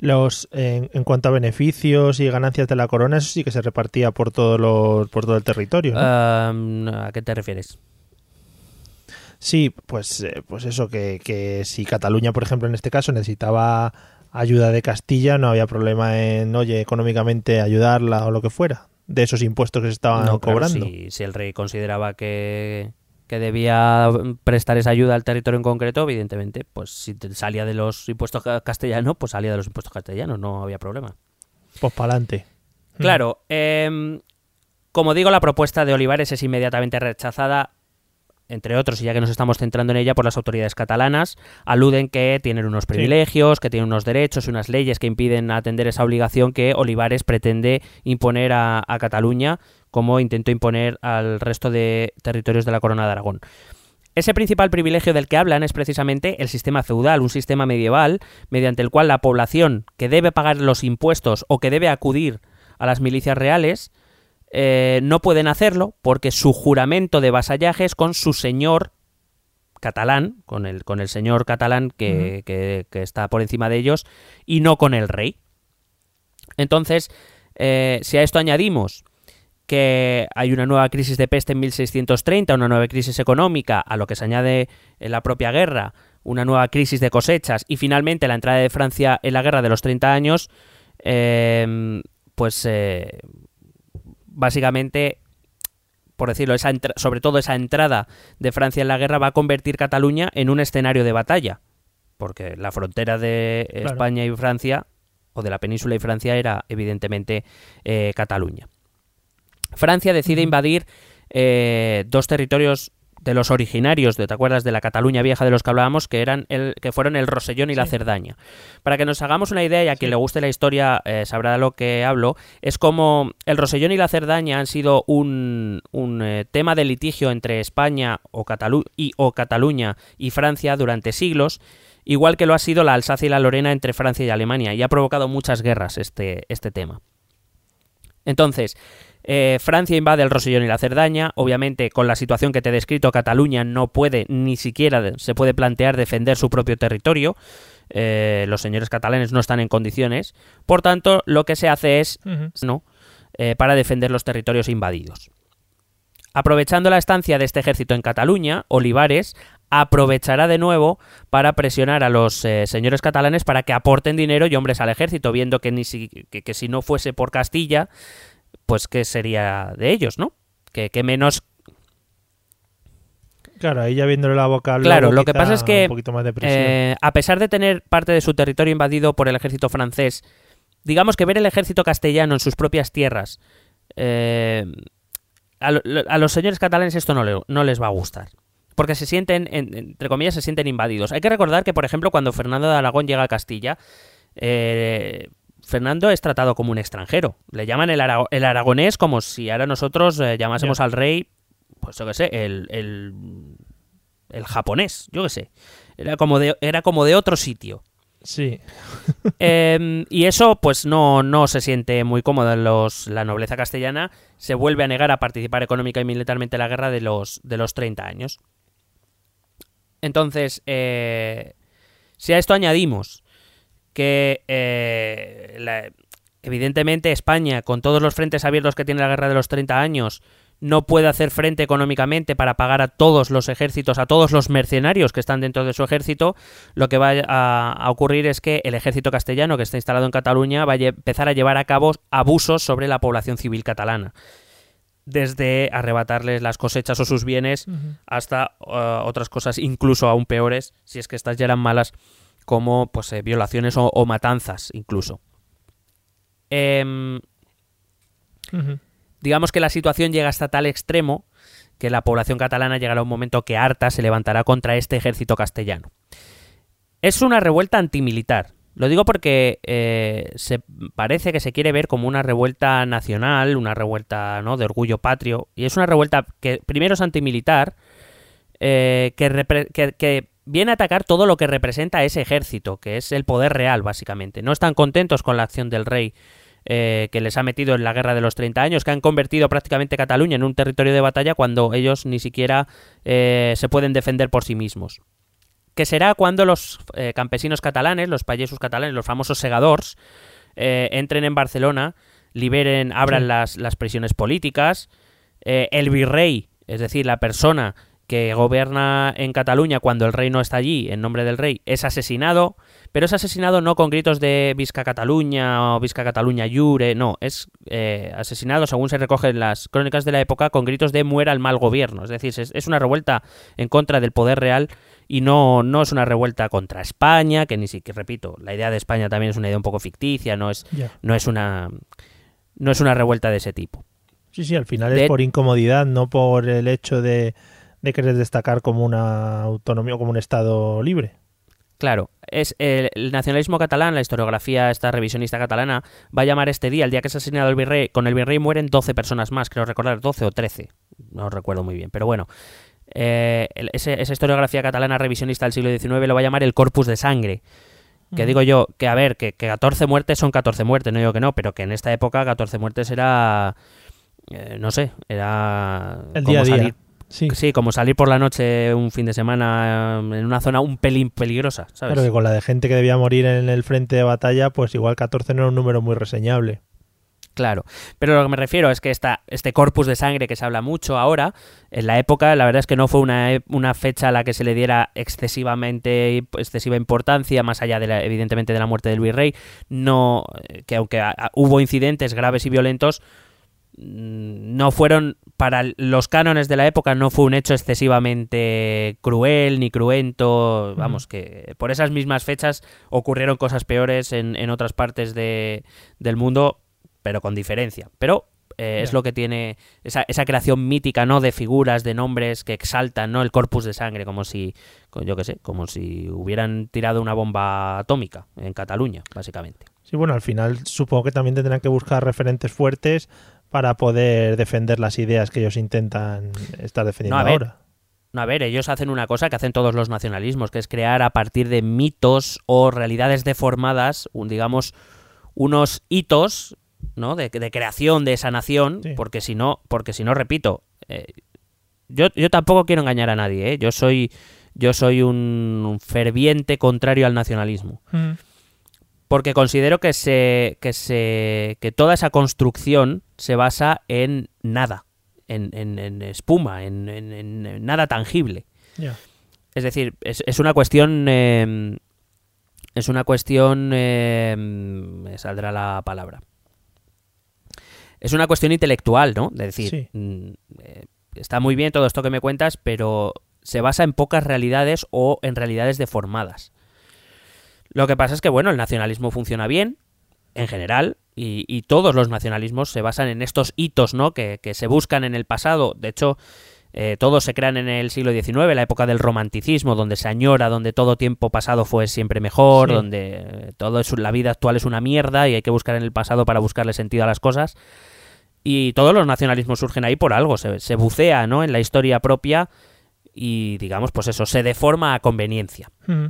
Los, en, en cuanto a beneficios y ganancias de la corona, eso sí que se repartía por, todos los, por todo el territorio. ¿no? Um, ¿A qué te refieres? Sí, pues, eh, pues eso, que, que si Cataluña, por ejemplo, en este caso necesitaba ayuda de Castilla, no había problema en, oye, económicamente ayudarla o lo que fuera, de esos impuestos que se estaban No, claro, cobrando. si, si el rey consideraba que, que debía prestar esa ayuda al territorio en concreto, evidentemente, pues si salía de los impuestos ca- castellanos, pues salía de los impuestos castellanos, no había problema. Pues para adelante. Claro, em, como digo, la propuesta de Olivares es inmediatamente rechazada, entre otros, y ya que nos estamos centrando en ella, por las autoridades catalanas. Aluden que tienen unos privilegios, que tienen unos derechos y unas leyes que impiden atender esa obligación que Olivares pretende imponer a, a Cataluña, como intentó imponer al resto de territorios de la Corona de Aragón. Ese principal privilegio del que hablan es precisamente el sistema feudal, un sistema medieval mediante el cual la población que debe pagar los impuestos o que debe acudir a las milicias reales eh, no pueden hacerlo porque su juramento de vasallaje es con su señor catalán, con el, con el señor catalán que, que- que está por encima de ellos, y no con el rey. Entonces, Eh, si a esto añadimos que hay una nueva crisis de peste en 1630, una nueva crisis económica, a lo que se añade en la propia guerra, una nueva crisis de cosechas y finalmente la entrada de Francia en la guerra de los 30 años, eh, pues eh, básicamente, por decirlo, esa sobre todo esa entrada de Francia en la guerra va a convertir Cataluña en un escenario de batalla, porque la frontera de Claro. España y Francia, o de la península y Francia, era evidentemente eh, Cataluña. Francia decide invadir eh, dos territorios de los originarios, de, ¿te acuerdas? De la Cataluña vieja de los que hablábamos, que eran el, que fueron el Rosellón y la. Cerdaña. Para que nos hagamos una idea, y a quien Sí. le guste la historia eh, sabrá de lo que hablo, es como el Rosellón y la Cerdaña han sido un, un, eh, tema de litigio entre España o, Catalu- y, o Cataluña y Francia durante siglos, igual que lo ha sido la Alsacia y la Lorena entre Francia y Alemania, y ha provocado muchas guerras este, este tema. Entonces, eh, Francia invade el Rosellón y la Cerdaña. Obviamente, con la situación que te he descrito, Cataluña no puede ni siquiera se puede plantear defender su propio territorio. Eh, los señores catalanes no están en condiciones. Por tanto, lo que se hace es no eh, para defender los territorios invadidos. Aprovechando la estancia de este ejército en Cataluña, Olivares aprovechará de nuevo para presionar a los eh, señores catalanes para que aporten dinero y hombres al ejército, viendo que, ni si, que, que si no fuese por Castilla, pues qué sería de ellos, ¿no? Que, que menos... Claro, ahí ya viéndole la boca al Claro, lo que pasa es que, eh, a pesar de tener parte de su territorio invadido por el ejército francés, digamos que ver el ejército castellano en sus propias tierras, eh, a, lo- a los señores catalanes esto no, le- no les va a gustar. Porque se sienten, en- entre comillas, se sienten invadidos. Hay que recordar que, por ejemplo, cuando Fernando de Aragón llega a Castilla, eh, Fernando es tratado como un extranjero. Le llaman el, arago- el aragonés como si ahora nosotros eh, llamásemos al rey, pues yo qué sé, el, el, el japonés, yo qué sé. Era como de, era como de otro sitio. Sí. <laughs> Eh, y eso, pues no, no se siente muy cómodo en los, la nobleza castellana. Se vuelve a negar a participar económica y militarmente en la guerra de los, de los 30 años. Entonces, eh, si a esto añadimos que eh, la- evidentemente España, con todos los frentes abiertos que tiene la guerra de los 30 años, no puede hacer frente económicamente para pagar a todos los ejércitos, a todos los mercenarios que están dentro de su ejército, lo que va a, a ocurrir es que el ejército castellano que está instalado en Cataluña va a empezar a llevar a cabo abusos sobre la población civil catalana. Desde arrebatarles las cosechas o sus bienes hasta uh, otras cosas incluso aún peores, si es que estas ya eran malas, como pues eh, violaciones o, o matanzas incluso. Em, digamos que la situación llega hasta tal extremo que la población catalana llegará a un momento que harta se levantará contra este ejército castellano. Es una revuelta antimilitar. Lo digo porque eh, se parece que se quiere ver como una revuelta nacional, una revuelta ¿no? de orgullo patrio, y es una revuelta que primero es antimilitar, eh, que, repre- que- que viene a atacar todo lo que representa ese ejército, que es el poder real, básicamente. No están contentos con la acción del rey eh, que les ha metido en la guerra de los 30 años, que han convertido prácticamente Cataluña en un territorio de batalla cuando ellos ni siquiera eh, se pueden defender por sí mismos. Que será cuando los eh, campesinos catalanes, los payesos catalanes, los famosos segadors, eh, entren en Barcelona, liberen, abran Sí. las, las prisiones políticas, el virrey, es decir, la persona que gobierna en Cataluña cuando el rey no está allí, en nombre del rey, es asesinado, pero es asesinado no con gritos de Visca Cataluña o Visca Cataluña Jure, no, es eh, asesinado, según se recogen las crónicas de la época, con gritos de muera el mal gobierno. Es decir, es, es una revuelta en contra del poder real y no, no es una revuelta contra España, que ni siquiera, repito, la idea de España también es una idea un poco ficticia, no es, no es una no es una revuelta de ese tipo. Sí, sí, al final De- es por incomodidad, no por el hecho de, de querer destacar como una autonomía o como un Estado libre. Claro, es el, el nacionalismo catalán, la historiografía esta revisionista catalana, va a llamar este día, el día que se ha asesinado el virrey, con el virrey mueren 12 personas más, creo recordar, 12 o 13, no recuerdo muy bien, pero bueno, eh, el- ese- esa historiografía catalana revisionista del siglo XIX lo va a llamar el corpus de sangre. Que Ujú. digo yo, que a ver, que, que 14 muertes son 14 muertes, no digo que no, pero que en esta época 14 muertes era, eh, no sé, era... El día a día. salir- Sí, Sí, como salir por la noche un fin de semana eh, en una zona un pelín peligrosa, ¿sabes? claro que con la de gente que debía morir en el frente de batalla, pues igual 14 no era un número muy reseñable. Claro, pero lo que me refiero es que esta, este corpus de sangre que se habla mucho ahora, en la época, la verdad es que no fue una, e- una fecha a la que se le diera excesivamente excesiva importancia, más allá de la, evidentemente de la muerte del virrey, no, eh, que aunque a- a- hubo incidentes graves y violentos, mm, no fueron, para los cánones de la época, no fue un hecho excesivamente cruel ni cruento, vamos, que por esas mismas fechas ocurrieron cosas peores en, en otras partes de, del mundo, pero con diferencia. Pero eh, es lo que tiene esa, esa creación mítica, ¿no? De figuras, de nombres que exaltan, ¿no? El corpus de sangre, como si, yo qué sé, como si hubieran tirado una bomba atómica en Cataluña, básicamente. Sí, bueno, al final supongo que también tendrán que buscar referentes fuertes para poder defender las ideas que ellos intentan estar defendiendo No, a ver, ahora. No, a ver, ellos hacen una cosa que hacen todos los nacionalismos, que es crear a partir de mitos o realidades deformadas, un- digamos, unos hitos, ¿no? De, de creación de esa nación, Sí. porque si no, porque si no, repito, eh, yo, yo tampoco quiero engañar a nadie, ¿eh? Yo soy, yo soy un, un ferviente contrario al nacionalismo Mm. Porque considero que se que se que toda esa construcción se basa en nada en, en- en espuma en, en- nada tangible Ya. es decir es, es una cuestión eh, es una cuestión eh, me saldrá la palabra es una cuestión intelectual no de decir Sí. mm, eh, está muy bien todo esto que me cuentas pero se basa en pocas realidades o en realidades deformadas lo que pasa es que, bueno, el nacionalismo funciona bien, en general, y, y todos los nacionalismos se basan en estos hitos, ¿no? Que, que se buscan en el pasado. De hecho, eh, todos se crean en el siglo XIX, la época del romanticismo, donde se añora, donde todo tiempo pasado fue siempre mejor, Sí. donde eh, todo es, la vida actual es una mierda y hay que buscar en el pasado para buscarle sentido a las cosas. Y todos los nacionalismos surgen ahí por algo, se, se bucea, ¿no? En la historia propia y, digamos, pues eso, se deforma a conveniencia. Mm.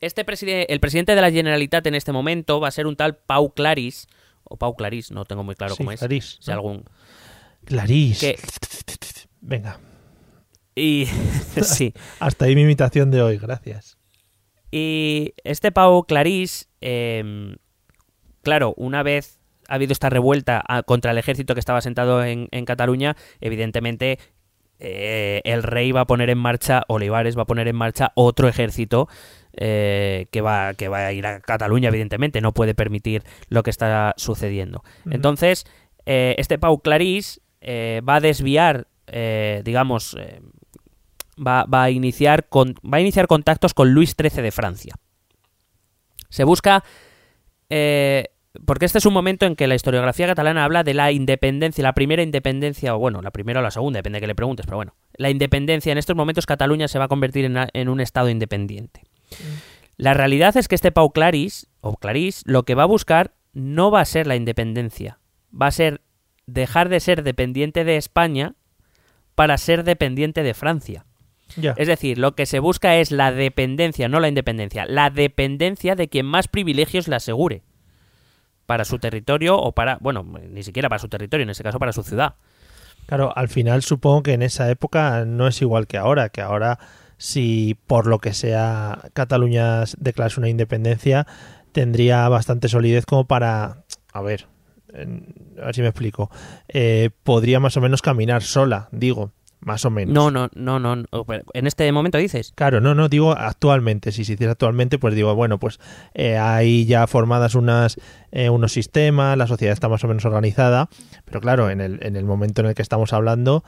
Este preside- el presidente de la Generalitat en este momento va a ser un tal Pau Claris, o Pau Claris, no tengo muy claro Sí, cómo es. Clarís, Si ¿no? algún... Clarís. Que- Venga, Y... <laughs> sí. hasta ahí mi imitación de hoy, gracias. Y este Pau Clarís, eh, claro, una vez ha habido esta revuelta a- contra el ejército que estaba sentado en, en Cataluña, evidentemente eh, el rey va a poner en marcha, Olivares va a poner en marcha otro ejército eh, que, va, que va a ir a Cataluña, evidentemente, no puede permitir lo que está sucediendo. Entonces, eh, este Pau Clarís eh, va a desviar, digamos, va, va a iniciar con, va a iniciar contactos con Luis XIII de Francia. Se busca porque este es un momento en que la historiografía catalana habla de la independencia, la primera independencia, o bueno, la primera o la segunda, depende de que le preguntes, pero bueno, la independencia, en estos momentos Cataluña se va a convertir en, en un estado independiente. La realidad es que este Pau Clarís, o Clarís, lo que va a buscar no va a ser la independencia, va a ser dejar de ser dependiente de España para ser dependiente de Francia. Es decir, lo que se busca es la dependencia, no la independencia, la dependencia de quien más privilegios le asegure para su territorio o para, bueno, ni siquiera para su territorio, en este caso para su ciudad. Claro, al final supongo que en esa época no es igual que ahora, que ahora si por lo que sea Cataluña declarase una independencia, tendría bastante solidez como para, a ver, a ver si me explico, Eh, podría más o menos caminar sola, digo, más o menos. No, no, no, no, en este momento dices. Claro, no, no, digo actualmente. Si se hiciera actualmente, pues digo, bueno, pues eh, hay ya formadas unas, eh, unos sistemas, la sociedad está más o menos organizada, pero claro, en el, en el momento en el que estamos hablando,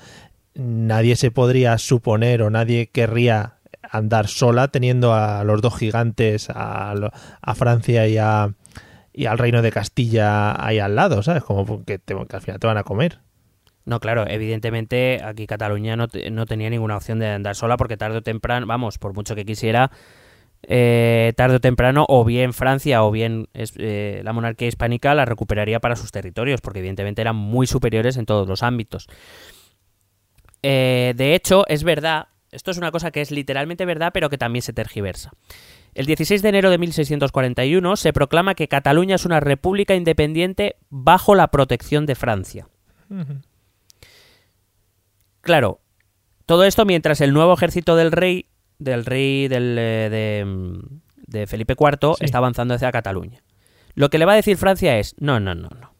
nadie se podría suponer o nadie querría andar sola teniendo a los dos gigantes, a, a Francia y, a, y al reino de Castilla ahí al lado, ¿sabes? Como que, te- al final te van a comer. No, claro, evidentemente aquí Cataluña no, no tenía ninguna opción de andar sola porque tarde o temprano, vamos, por mucho que quisiera, eh, tarde o temprano o bien Francia o bien eh, la monarquía hispánica la recuperaría para sus territorios porque evidentemente eran muy superiores en todos los ámbitos. Eh, de hecho, es verdad, esto es una cosa que es literalmente verdad pero que también se tergiversa. El 16 de enero de 1641 se proclama que Cataluña es una república independiente bajo la protección de Francia. Claro, todo esto mientras el nuevo ejército del rey, del rey del, eh, de, mm, de Felipe IV, Sí. está avanzando hacia Cataluña. Lo que le va a decir Francia es, no, no, no, no.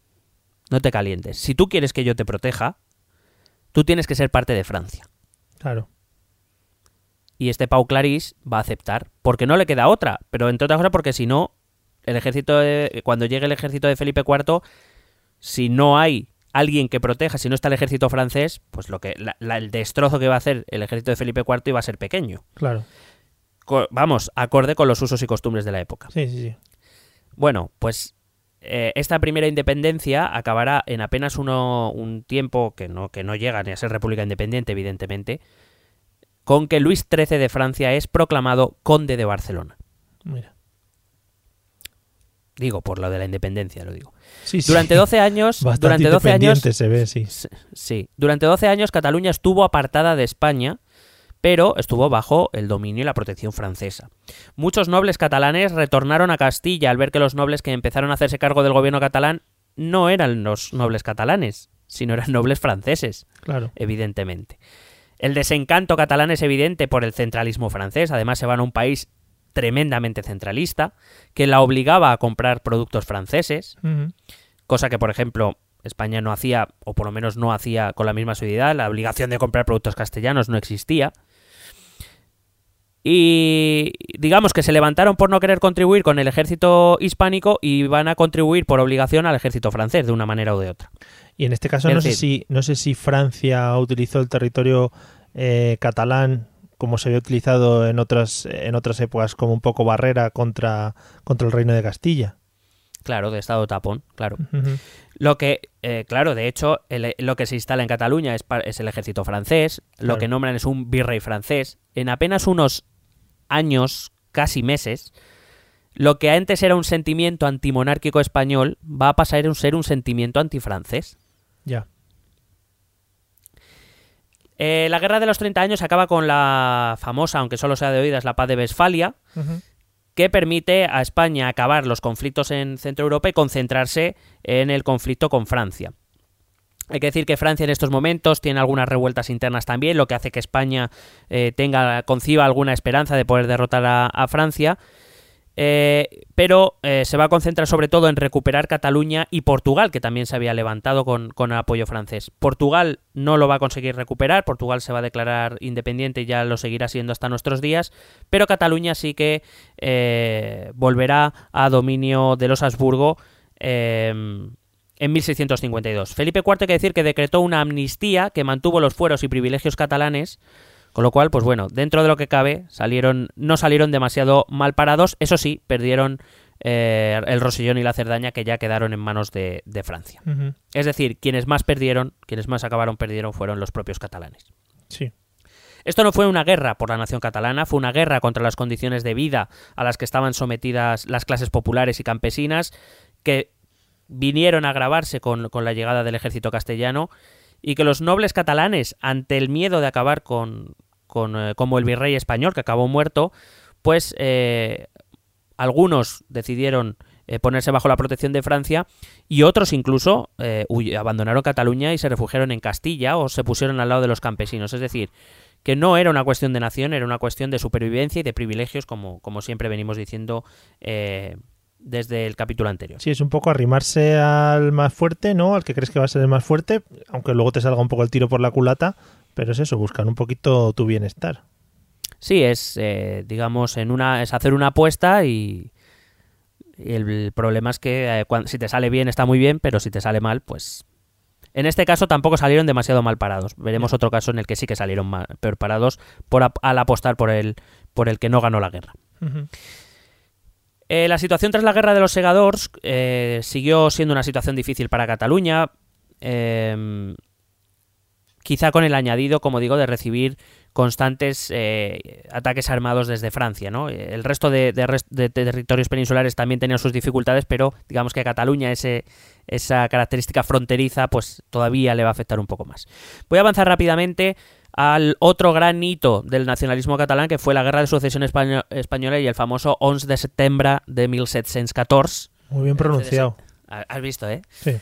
no te calientes. Si tú quieres que yo te proteja, tú tienes que ser parte de Francia. Claro. Y este Pau Clarís va a aceptar, porque no le queda otra, pero entre otras cosas porque si no, el ejército de- cuando llegue el ejército de Felipe IV, si no hay alguien que proteja, si no está el ejército francés, pues lo que la- la- el destrozo que va a hacer el ejército de Felipe IV iba a ser pequeño. Claro. Co- vamos, acorde con los usos y costumbres de la época. Sí, sí, sí. Bueno, pues eh, esta primera independencia acabará en apenas uno, un tiempo que no, que no llega ni a ser república independiente, evidentemente, con que Luis XIII de Francia es proclamado conde de Barcelona. Mira. Digo, por lo de la independencia, lo digo. Sí, sí. Durante 12 años, <laughs> Bastante durante 12 años, se ve, sí. S- Sí, durante 12 años Cataluña estuvo apartada de España, pero estuvo bajo el dominio y la protección francesa. Muchos nobles catalanes retornaron a Castilla al ver que los nobles que empezaron a hacerse cargo del gobierno catalán no eran los nobles catalanes, sino eran nobles franceses, Claro. evidentemente. El desencanto catalán es evidente por el centralismo francés, además se van a un país tremendamente centralista, que la obligaba a comprar productos franceses, cosa que por ejemplo España no hacía, o por lo menos no hacía con la misma seguridad, la obligación de comprar productos castellanos no existía. Y digamos que se levantaron por no querer contribuir con el ejército hispánico y van a contribuir por obligación al ejército francés, de una manera o de otra. Y en este caso Es no sé si no sé si Francia utilizó el territorio eh, catalán como se había utilizado en otras en otras épocas como un poco barrera contra contra el reino de Castilla. Claro, de estado tapón, claro. Lo que, eh, claro, de hecho, el- lo que se instala en Cataluña es, es el ejército francés, lo que nombran es un virrey francés. En apenas unos años, casi meses, lo que antes era un sentimiento antimonárquico español va a pasar a ser un sentimiento antifrancés. Ya. Eh, la guerra de los 30 años acaba con la famosa, aunque solo sea de oídas, la paz de Westfalia, que permite a España acabar los conflictos en Centro Europa y concentrarse en el conflicto con Francia. Hay que decir que Francia en estos momentos tiene algunas revueltas internas también, lo que hace que España eh, tenga, conciba alguna esperanza de poder derrotar a, Francia. Eh, pero eh, se va a concentrar sobre todo en recuperar Cataluña y Portugal, que también se había levantado con, el apoyo francés. Portugal no lo va a conseguir recuperar, Portugal se va a declarar independiente y ya lo seguirá siendo hasta nuestros días, pero Cataluña sí que volverá a dominio de los Habsburgo en 1652. Felipe IV hay que decir que decretó una amnistía que mantuvo los fueros y privilegios catalanes, con lo cual, pues bueno, dentro de lo que cabe, salieron, no salieron demasiado mal parados. Eso sí, perdieron eh, el Rosellón y la Cerdaña, que ya quedaron en manos de, de Francia. Es decir, quienes más perdieron, quienes más acabaron perdieron, fueron los propios catalanes. Sí. Esto no fue una guerra por la nación catalana, fue una guerra contra las condiciones de vida a las que estaban sometidas las clases populares y campesinas, que vinieron a agravarse con, la llegada del ejército castellano y que los nobles catalanes, ante el miedo de acabar con, con, eh, como el virrey español, que acabó muerto, pues eh, algunos decidieron eh, ponerse bajo la protección de Francia y otros incluso eh, abandonaron Cataluña y se refugiaron en Castilla o se pusieron al lado de los campesinos. Es decir, que no era una cuestión de nación, era una cuestión de supervivencia y de privilegios, como, como siempre venimos diciendo desde el capítulo anterior. Sí, es un poco arrimarse al más fuerte, ¿no? Al que crees que va a ser el más fuerte, aunque luego te salga un poco el tiro por la culata, pero es eso, buscar un poquito tu bienestar. Sí, es, eh, digamos, en una, es hacer una apuesta y, y el, problema es que eh, si te sale bien está muy bien, pero si te sale mal, pues... En este caso tampoco salieron demasiado mal parados. Veremos otro caso en el que sí que salieron mal- peor parados por, al apostar por el, por el que no ganó la guerra. Ujú. Eh, la situación tras la guerra de los segadors eh, siguió siendo una situación difícil para Cataluña, eh, quizá con el añadido, como digo, de recibir constantes eh, ataques armados desde Francia. ¿no? El resto de, territorios peninsulares también tenían sus dificultades, pero digamos que a Cataluña esa característica fronteriza pues todavía le va a afectar un poco más. Voy a avanzar rápidamente al otro gran hito del nacionalismo catalán, que fue la Guerra de Sucesión Españo- Española y el famoso 11 de septiembre de 1714. Muy bien pronunciado. Ha- Has visto, ¿eh? Sí.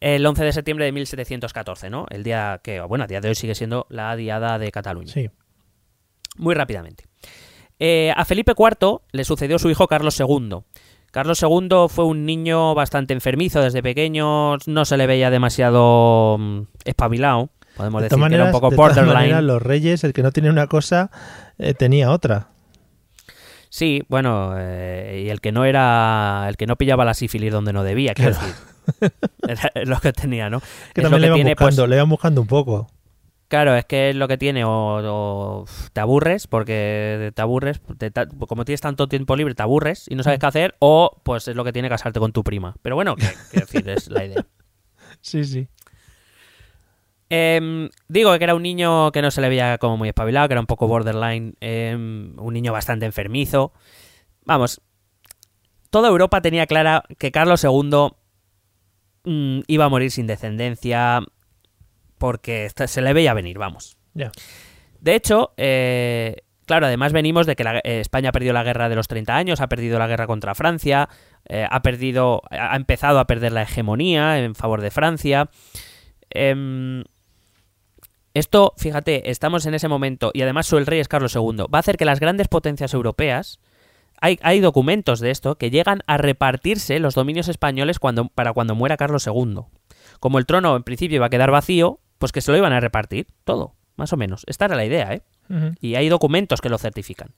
El 11 de septiembre de 1714, ¿no? El día que, bueno, a día de hoy sigue siendo la diada de Cataluña. Sí. Muy rápidamente. Eh, a Felipe IV le sucedió su hijo Carlos II, Carlos II fue un niño bastante enfermizo desde pequeño, no se le veía demasiado mm, espabilado, podemos De decir que era un poco de borderline. maneras, los reyes, el que no tenía una cosa, eh, tenía otra. Sí, bueno, eh, y el que no era, el que no pillaba la sífilis donde no debía, quiero Claro. decir. <laughs> Era lo que tenía, ¿no? <laughs> Que Es lo también le iban tiene, pues, buscando, le iban buscando un poco. Claro, es que es lo que tiene, o, o te aburres, porque te aburres, te- como tienes tanto tiempo libre, te aburres y no Mm. sabes qué hacer, o pues es lo que tiene casarte con tu prima. Pero bueno, que, quiero decir, es la idea. <laughs> Sí, sí. Em, digo que era un niño que no se le veía como muy espabilado, que era un poco borderline, em, un niño bastante enfermizo. Vamos, toda Europa tenía clara que Carlos II mm, iba a morir sin descendencia porque se le veía venir, vamos. De hecho, eh, claro, además venimos de que la- eh, España ha perdido la guerra de los 30 años, ha perdido la guerra contra Francia, eh, ha perdido, ha empezado a perder la hegemonía en favor de Francia. Esto, fíjate, estamos en ese momento y además el rey es Carlos II. Va a hacer que las grandes potencias europeas, hay, hay documentos de esto, que llegan a repartirse los dominios españoles cuando, para cuando muera Carlos II. Como el trono en principio iba a quedar vacío, pues que se lo iban a repartir todo, más o menos. Esta era la idea, ¿eh? Y hay documentos que lo certifican.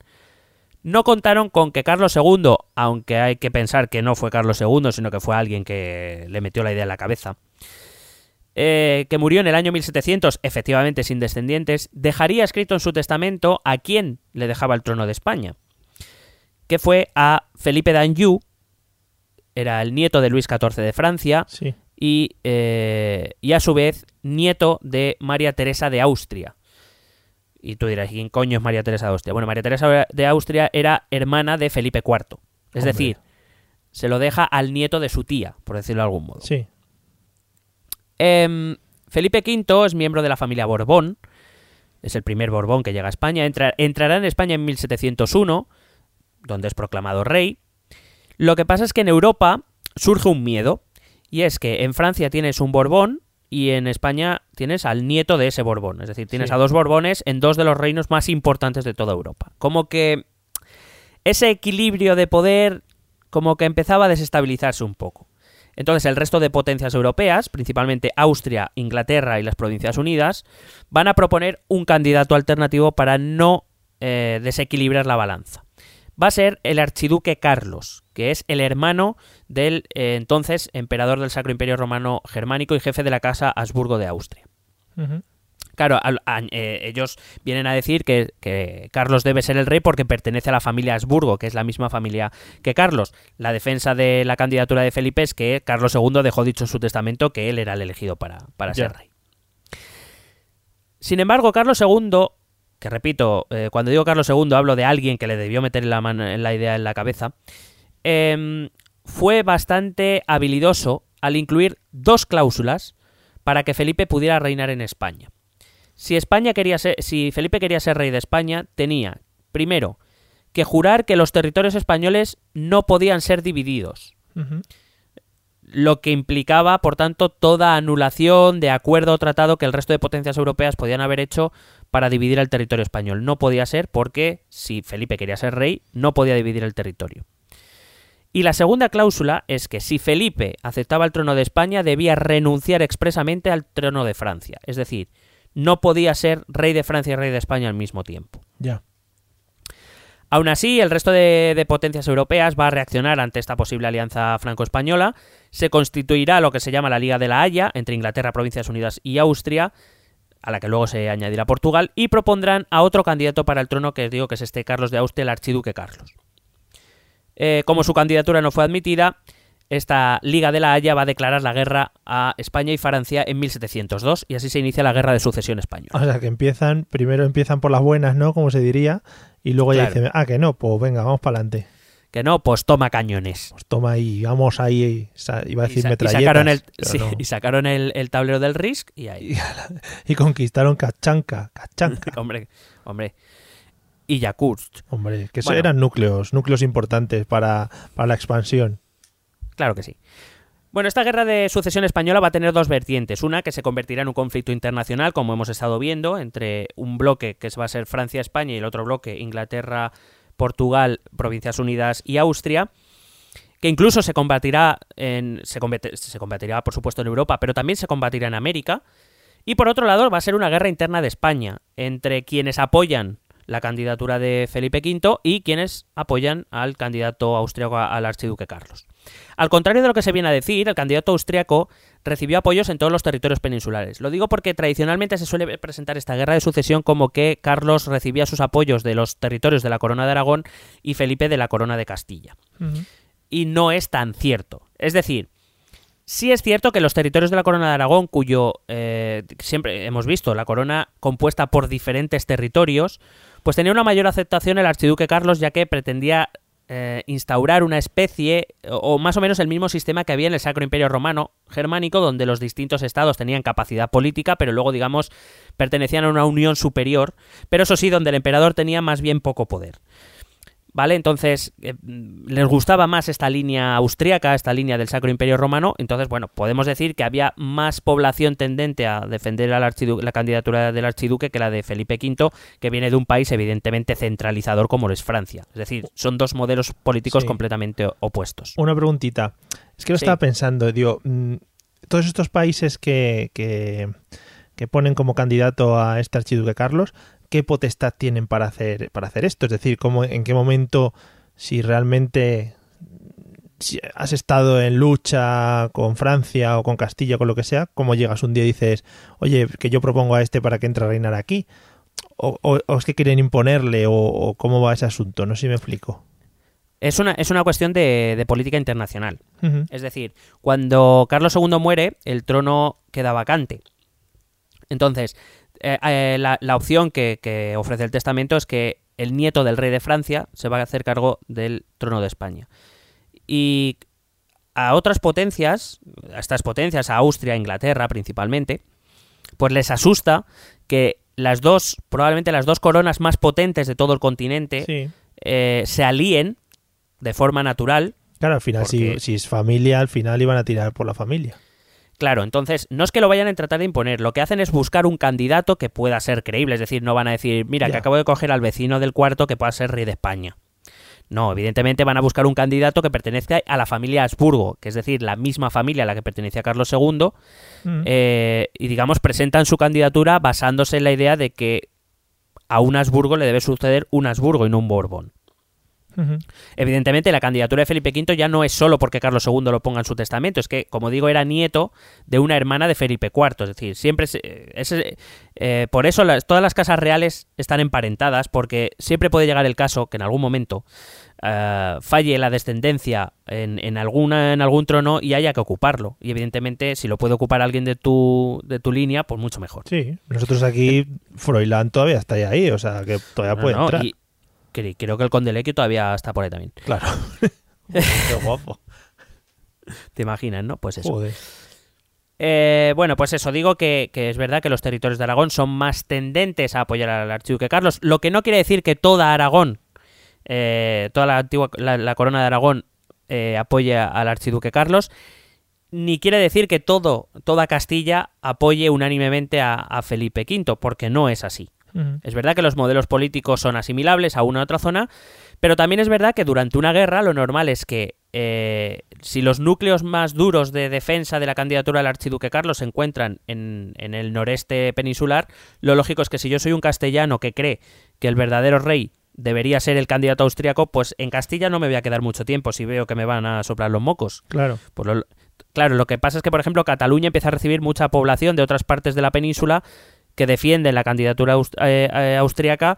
No contaron con que Carlos II, aunque hay que pensar que no fue Carlos II, sino que fue alguien que le metió la idea en la cabeza, eh, que murió en el año 1700, efectivamente sin descendientes, dejaría escrito en su testamento a quién le dejaba el trono de España, que fue a Felipe d'Anjou, era el nieto de Luis XIV de Francia, Sí. y, eh, y a su vez nieto de María Teresa de Austria. Y tú dirás, ¿quién coño es María Teresa de Austria? Bueno, María Teresa de Austria era hermana de Felipe IV. Es Hombre. decir, se lo deja al nieto de su tía, por decirlo de algún modo. Sí. Em, Felipe V es miembro de la familia Borbón. Es el primer Borbón que llega a España. Entra- entrará en España en 1701, donde es proclamado rey. Lo que pasa es que en Europa surge un miedo. Y es que en Francia tienes un Borbón y en España tienes al nieto de ese Borbón. Es decir, tienes Sí. a dos Borbones en dos de los reinos más importantes de toda Europa. Como que ese equilibrio de poder como que empezaba a desestabilizarse un poco. Entonces el resto de potencias europeas, principalmente Austria, Inglaterra y las Provincias Unidas, van a proponer un candidato alternativo para no eh, desequilibrar la balanza. Va a ser el archiduque Carlos, que es el hermano del eh, entonces emperador del Sacro Imperio Romano Germánico y jefe de la casa Habsburgo de Austria. Claro, a- eh, ellos vienen a decir que, que Carlos debe ser el rey porque pertenece a la familia Habsburgo, que es la misma familia que Carlos. La defensa de la candidatura de Felipe es que Carlos II dejó dicho en su testamento que él era el elegido para, para ser rey. Sin embargo, Carlos II, que repito, eh, cuando digo Carlos II hablo de alguien que le debió meter la, mano, la idea en la cabeza, em, fue bastante habilidoso al incluir dos cláusulas para que Felipe pudiera reinar en España. Si España quería ser, si Felipe quería ser rey de España, tenía primero que jurar que los territorios españoles no podían ser divididos, lo que implicaba, por tanto, toda anulación de acuerdo o tratado que el resto de potencias europeas podían haber hecho para dividir el territorio español. No podía ser porque si Felipe quería ser rey, no podía dividir el territorio. Y la segunda cláusula es que si Felipe aceptaba el trono de España, debía renunciar expresamente al trono de Francia. Es decir, no podía ser rey de Francia y rey de España al mismo tiempo. Ya. Aún así, el resto de, de potencias europeas va a reaccionar ante esta posible alianza franco-española. Se constituirá lo que se llama la Liga de la Haya entre Inglaterra, Provincias Unidas y Austria, a la que luego se añadirá Portugal, y propondrán a otro candidato para el trono que digo que es este Carlos de Austria, el archiduque Carlos. Eh, como su candidatura no fue admitida, esta Liga de la Haya va a declarar la guerra a España y Francia en 1702 y así se inicia la guerra de sucesión española. O sea, que empiezan, primero empiezan por las buenas, ¿no? Como se diría, y luego ya dicen, ah, que no, pues venga, vamos para adelante. Que no, pues toma cañones. Pues toma ahí, vamos ahí, iba a Y, decir y metralletas. sacaron, el, pero sí, no. y sacaron el, el tablero del Risk y ahí. y conquistaron Cachanca, Cachanca. <laughs> hombre, hombre. Y Yakutsk. Hombre, que eso Bueno. eran núcleos, núcleos importantes para, para la expansión. Claro que sí. Bueno, esta guerra de sucesión española va a tener dos vertientes. Una que se convertirá en un conflicto internacional, como hemos estado viendo, entre un bloque que va a ser Francia-España y el otro bloque Inglaterra, Portugal, Provincias Unidas y Austria. que incluso se combatirá, en, se, se combatirá, por supuesto, en Europa, pero también se combatirá en América. Y por otro lado, va a ser una guerra interna de España entre quienes apoyan la candidatura de Felipe V y quienes apoyan al candidato austriaco al archiduque Carlos. Al contrario de lo que se viene a decir, el candidato austriaco recibió apoyos en todos los territorios peninsulares. Lo digo porque tradicionalmente se suele presentar esta guerra de sucesión como que Carlos recibía sus apoyos de los territorios de la corona de Aragón y Felipe de la corona de Castilla y no es tan cierto. Es decir, sí es cierto que los territorios de la corona de Aragón, cuyo eh, siempre hemos visto la corona compuesta por diferentes territorios, pues tenía una mayor aceptación el archiduque Carlos ya que pretendía eh, instaurar una especie o, o más o menos el mismo sistema que había en el Sacro Imperio Romano germánico donde los distintos estados tenían capacidad política pero luego digamos pertenecían a una unión superior pero eso sí donde el emperador tenía más bien poco poder ¿Vale? Entonces, eh, les gustaba más esta línea austríaca, esta línea del Sacro Imperio Romano. Entonces, bueno, podemos decir que había más población tendente a defender la candidatura del archiduque que la de Felipe V, que viene de un país evidentemente centralizador como lo es Francia. Es decir, son dos modelos políticos Sí. completamente opuestos. Una preguntita. Es que lo Sí. estaba pensando, digo, mm, todos estos países que, que, que ponen como candidato a este archiduque Carlos, ¿qué potestad tienen para hacer, para hacer esto? Es decir, ¿cómo, ¿en qué momento, si realmente si has estado en lucha con Francia o con Castilla, con lo que sea, cómo llegas un día y dices, oye, que yo propongo a este para que entre a reinar aquí? ¿O, o- o es que quieren imponerle? O, o cómo va ese asunto? No sé si me explico. Es una, es una cuestión de, de política internacional. Es decir, cuando Carlos II muere, el trono queda vacante. Entonces, eh, eh, la, la opción que, que ofrece el testamento es que el nieto del rey de Francia se va a hacer cargo del trono de España. Y a otras potencias, a estas potencias, a Austria, Inglaterra principalmente, pues les asusta que las dos, probablemente las dos coronas más potentes de todo el continente, Sí. eh, se alíen de forma natural Claro, al final, si es familia, al final iban a tirar por la familia. Claro, entonces no es que lo vayan a tratar de imponer, lo que hacen es buscar un candidato que pueda ser creíble, es decir, no van a decir, mira, que acabo de coger al vecino del cuarto que pueda ser rey de España. No, evidentemente van a buscar un candidato que pertenezca a la familia Habsburgo, que es decir, la misma familia a la que pertenecía Carlos II, Mm. eh, y digamos presentan su candidatura basándose en la idea de que a un Habsburgo le debe suceder un Habsburgo y no un Borbón. Evidentemente, la candidatura de Felipe V ya no es solo porque Carlos II lo ponga en su testamento, es que, como digo, era nieto de una hermana de Felipe IV. Es decir, siempre. se- ese- eh, por eso las- todas las casas reales están emparentadas, porque siempre puede llegar el caso que en algún momento eh, falle la descendencia en, en, alguna, en algún trono y haya que ocuparlo. Y evidentemente, si lo puede ocupar alguien de tu, de tu línea, pues mucho mejor. Sí, nosotros aquí, Froilán todavía está ahí, o sea, que todavía No, puede no, entrar. y cre- creo que el Conde Lequio todavía está por ahí también. Claro. <laughs> Qué guapo. ¿Te imaginas, no? Pues eso. Joder. Eh, bueno, pues eso, digo que, que es verdad que los territorios de Aragón son más tendentes a apoyar al archiduque Carlos, lo que no quiere decir que toda Aragón, eh, toda la antigua la, la corona de Aragón eh, apoye al archiduque Carlos, ni quiere decir que todo, toda Castilla apoye unánimemente a, a Felipe V, porque no es así. Es verdad que los modelos políticos son asimilables a una u otra zona, pero también es verdad que durante una guerra lo normal es que eh, si los núcleos más duros de defensa de la candidatura del archiduque Carlos se encuentran en, en el noreste peninsular, lo lógico es que si yo soy un castellano que cree que el verdadero rey debería ser el candidato austriaco, pues en Castilla no me voy a quedar mucho tiempo si veo que me van a soplar los mocos. Claro. Pues lo- claro, lo que pasa es que, por ejemplo, Cataluña empieza a recibir mucha población de otras partes de la península que defienden la candidatura eh, eh, austríaca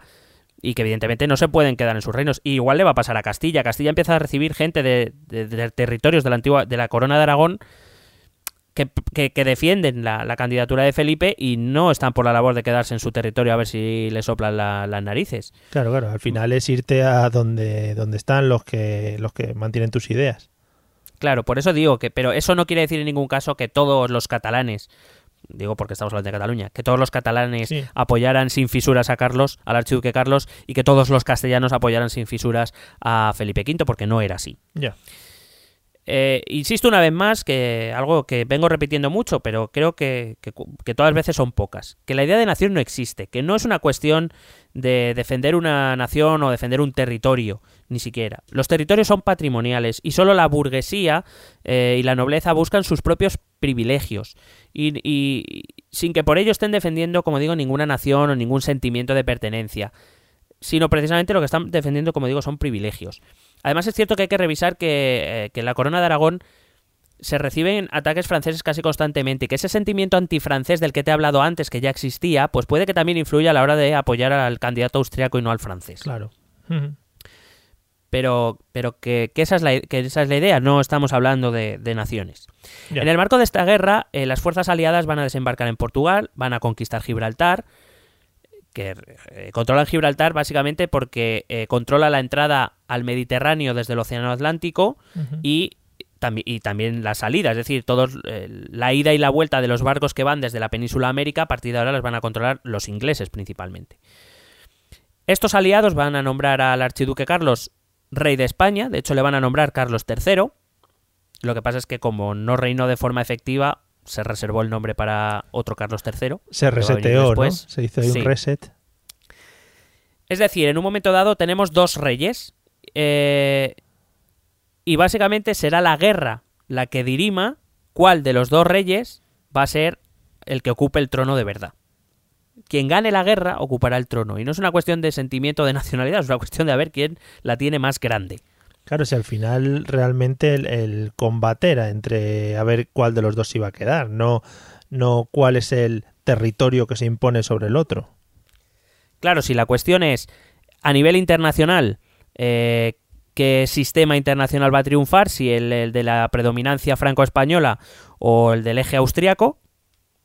y que evidentemente no se pueden quedar en sus reinos. Y igual le va a pasar a Castilla. Castilla empieza a recibir gente de, de- de territorios de la antigua de la corona de Aragón que, que- que defienden la, la candidatura de Felipe y no están por la labor de quedarse en su territorio a ver si le soplan la- las narices. Claro, claro. Al final es irte a donde, donde están los que, los que mantienen tus ideas. Claro, por eso digo que, pero eso no quiere decir en ningún caso que todos los catalanes, digo porque estamos hablando de Cataluña, que todos los catalanes Sí. apoyaran sin fisuras a Carlos, al archiduque Carlos, y que todos los castellanos apoyaran sin fisuras a Felipe V, porque no era así. Ya. Eh, insisto una vez más que algo que vengo repitiendo mucho, pero creo que, todas las veces son pocas. Que la idea de nación no existe, que no es una cuestión de defender una nación o defender un territorio, ni siquiera. Los territorios son patrimoniales y solo la burguesía eh, y la nobleza buscan sus propios privilegios y sin que por ello estén defendiendo, como digo, ninguna nación o ningún sentimiento de pertenencia, sino precisamente lo que están defendiendo, como digo, son privilegios. Además es cierto que hay que revisar que, eh, que en la corona de Aragón se reciben ataques franceses casi constantemente y que ese sentimiento antifrancés del que te he hablado antes, que ya existía, pues puede que también influya a la hora de apoyar al candidato austriaco y no al francés. Claro. Pero, pero que, que esa es la, que esa es la idea, no estamos hablando de, de naciones. Ya. En el marco de esta guerra, eh, las fuerzas aliadas van a desembarcar en Portugal, van a conquistar Gibraltar, que eh, controlan Gibraltar básicamente porque eh, controla la entrada al Mediterráneo desde el Océano Atlántico y, y también la salida, es decir, todos eh, la ida y la vuelta de los barcos que van desde la península América, a partir de ahora las van a controlar los ingleses principalmente. Estos aliados van a nombrar al archiduque Carlos rey de España, de hecho le van a nombrar Carlos III. Lo que pasa es que como no reinó de forma efectiva, se reservó el nombre para otro Carlos III. Se reseteó, ¿no? Se hizo ahí Sí. un reset. Es decir, en un momento dado tenemos dos reyes. eh, y básicamente será la guerra la que dirima cuál de los dos reyes va a ser el que ocupe el trono de verdad. Quien gane la guerra ocupará el trono. Y no es una cuestión de sentimiento de nacionalidad, es una cuestión de a ver quién la tiene más grande. Claro, si al final realmente el, combate era entre a ver cuál de los dos iba a quedar, no, no cuál es el territorio que se impone sobre el otro. Claro, si la cuestión es a nivel internacional, eh, qué sistema internacional va a triunfar, si el, el de la predominancia franco-española o el del eje austriaco,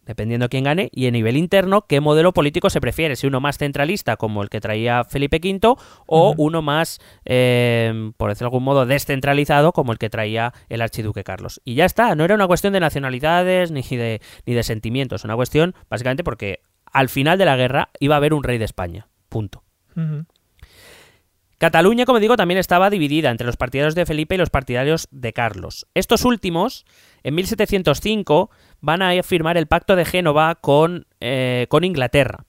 dependiendo quién gane, y a nivel interno, qué modelo político se prefiere, si uno más centralista como el que traía Felipe V o uno más, eh, por decirlo de algún modo, descentralizado como el que traía el archiduque Carlos. Y ya está, no era una cuestión de nacionalidades <laughs> ni de, ni de sentimientos, una cuestión básicamente porque al final de la guerra iba a haber un rey de España. Punto. Cataluña, como digo, también estaba dividida entre los partidarios de Felipe y los partidarios de Carlos. Estos últimos, en 1705, van a firmar el Pacto de Génova con, eh, con Inglaterra.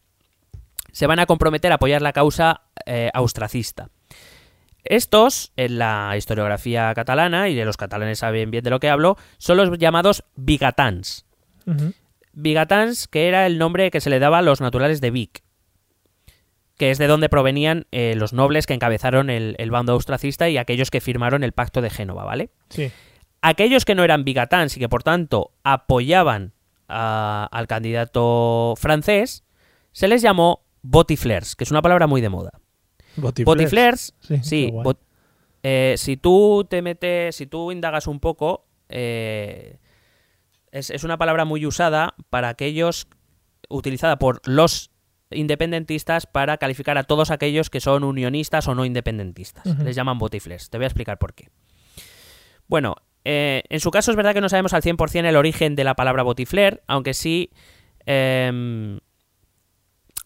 Se van a comprometer a apoyar la causa eh, austracista. Estos, en la historiografía catalana, y de los catalanes saben bien de lo que hablo, son los llamados bigatans. Bigatans, que era el nombre que se le daba a los naturales de Vic, que es de donde provenían eh, los nobles que encabezaron el, el bando austracista y aquellos que firmaron el pacto de Génova, ¿vale? Sí. Aquellos que no eran bigatans y que por tanto apoyaban a- al candidato francés, se les llamó botiflers, que es una palabra muy de moda. Botiflers. Sí, bot- eh, si tú te metes, si tú indagas un poco, eh, es, es una palabra muy usada para aquellos, utilizada por los independentistas para calificar a todos aquellos que son unionistas o no independentistas. Les llaman botiflers. Te voy a explicar por qué. Bueno, eh, en su caso es verdad que no sabemos al 100% el origen de la palabra botifler, aunque sí... em,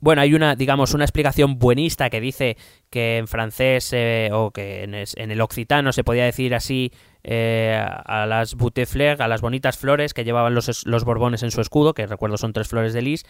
bueno, hay una, digamos, una explicación buenista que dice que en francés eh, o que en, es- en el occitano se podía decir así eh, a las boutefleurs, a las bonitas flores que llevaban los, los borbones en su escudo, que recuerdo son tres flores de lis,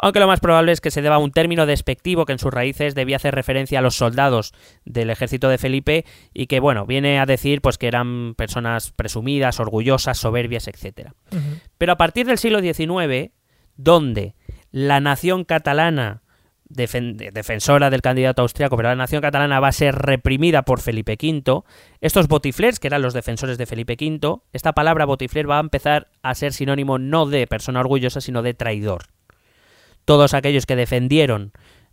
aunque lo más probable es que se deba a un término despectivo que en sus raíces debía hacer referencia a los soldados del ejército de Felipe y que, bueno, viene a decir pues que eran personas presumidas, orgullosas, soberbias. Ujú. Pero a partir del siglo XIX, donde la nación catalana, defen- de- defensora del candidato austriaco, pero la nación catalana va a ser reprimida por Felipe V, estos botiflers, que eran los defensores de Felipe V, esta palabra botifler va a empezar a ser sinónimo no de persona orgullosa, sino de traidor. Todos aquellos que defendieron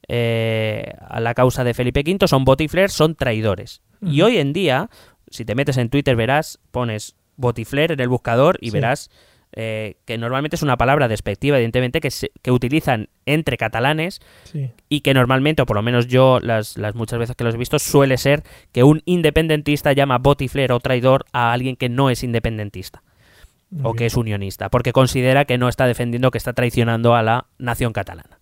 eh, a la causa de Felipe V son botiflers, son traidores. Y hoy en día, si te metes en Twitter, verás, pones botifler en el buscador y Sí. verás eh, que normalmente es una palabra despectiva, evidentemente, que, se- que utilizan entre catalanes Sí. y que normalmente, o por lo menos yo las, las muchas veces que los he visto, suele ser que un independentista llama botifler o traidor a alguien que no es independentista Muy o que es unionista, porque considera que no está defendiendo, que está traicionando a la nación catalana.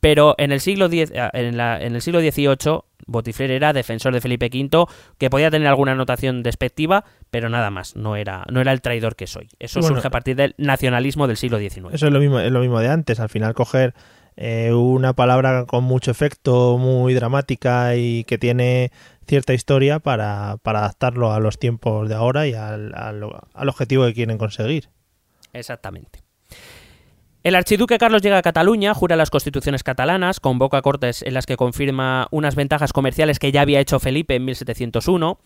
Pero en el siglo X, eh, en, la- en el siglo XVIII, Botifler era defensor de Felipe V, que podía tener alguna anotación despectiva, pero nada más, no era, no era el traidor que soy. Eso Bueno, surge a partir del nacionalismo del siglo XIX. Eso es lo mismo, es lo mismo de antes. Al final coger eh, una palabra con mucho efecto, muy dramática y que tiene cierta historia para, para adaptarlo a los tiempos de ahora y al, al- al objetivo que quieren conseguir. Exactamente. El archiduque Carlos llega a Cataluña, jura las constituciones catalanas, convoca cortes en las que confirma unas ventajas comerciales que ya había hecho Felipe en 1701,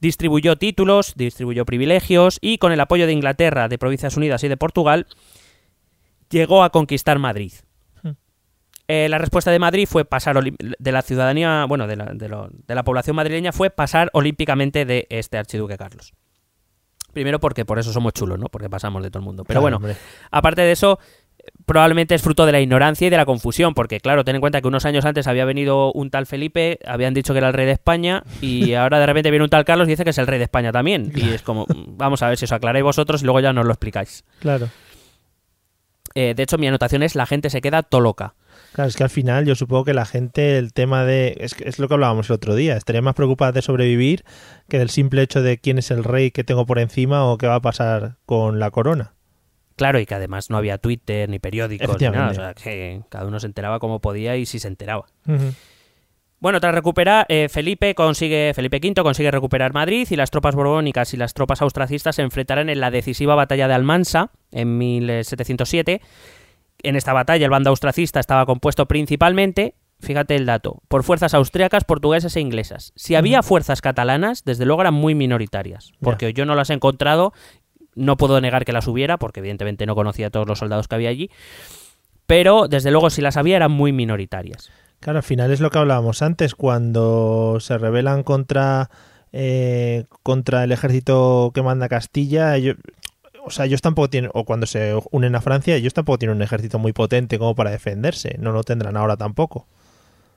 distribuyó títulos, distribuyó privilegios y con el apoyo de Inglaterra, de Provincias Unidas y de Portugal, llegó a conquistar Madrid. Hmm. Eh, la respuesta de Madrid fue pasar de la ciudadanía, bueno, de la, de lo- de la población madrileña fue pasar olímpicamente de este archiduque Carlos. Primero porque por eso somos chulos, ¿no? Porque pasamos de todo el mundo. Pero Claro, bueno, hombre. Aparte de eso, probablemente es fruto de la ignorancia y de la confusión, porque claro, ten en cuenta que unos años antes había venido un tal Felipe, habían dicho que era el rey de España, y <laughs> ahora de repente viene un tal Carlos y dice que es el rey de España también. Y es como, vamos a ver si os aclaráis vosotros y luego ya nos lo explicáis. Claro. Eh, de hecho, mi anotación es la gente se queda toloca. Claro, es que al final yo supongo que la gente, el tema de... Es, es lo que hablábamos el otro día, estaría más preocupada de sobrevivir que del simple hecho de quién es el rey que tengo por encima o qué va a pasar con la corona. Claro, y que además no había Twitter ni periódicos ni nada, o sea, que cada uno se enteraba como podía y si se enteraba. Bueno, tras recuperar, eh, Felipe consigue, Felipe V consigue recuperar Madrid y las tropas borbónicas y las tropas austracistas se enfrentarán en la decisiva batalla de Almansa en 1707. En esta batalla el bando austracista estaba compuesto principalmente, fíjate el dato, por fuerzas austriacas, portuguesas e inglesas. Si había fuerzas catalanas, desde luego eran muy minoritarias, porque yo no las he encontrado, no puedo negar que las hubiera, porque evidentemente no conocía a todos los soldados que había allí, pero desde luego si las había eran muy minoritarias. Claro, al final es lo que hablábamos antes, cuando se rebelan contra, eh, contra el ejército que manda Castilla, ellos, o sea, ellos tampoco tienen, o cuando se unen a Francia, ellos tampoco tienen un ejército muy potente como para defenderse, no lo tendrán ahora tampoco.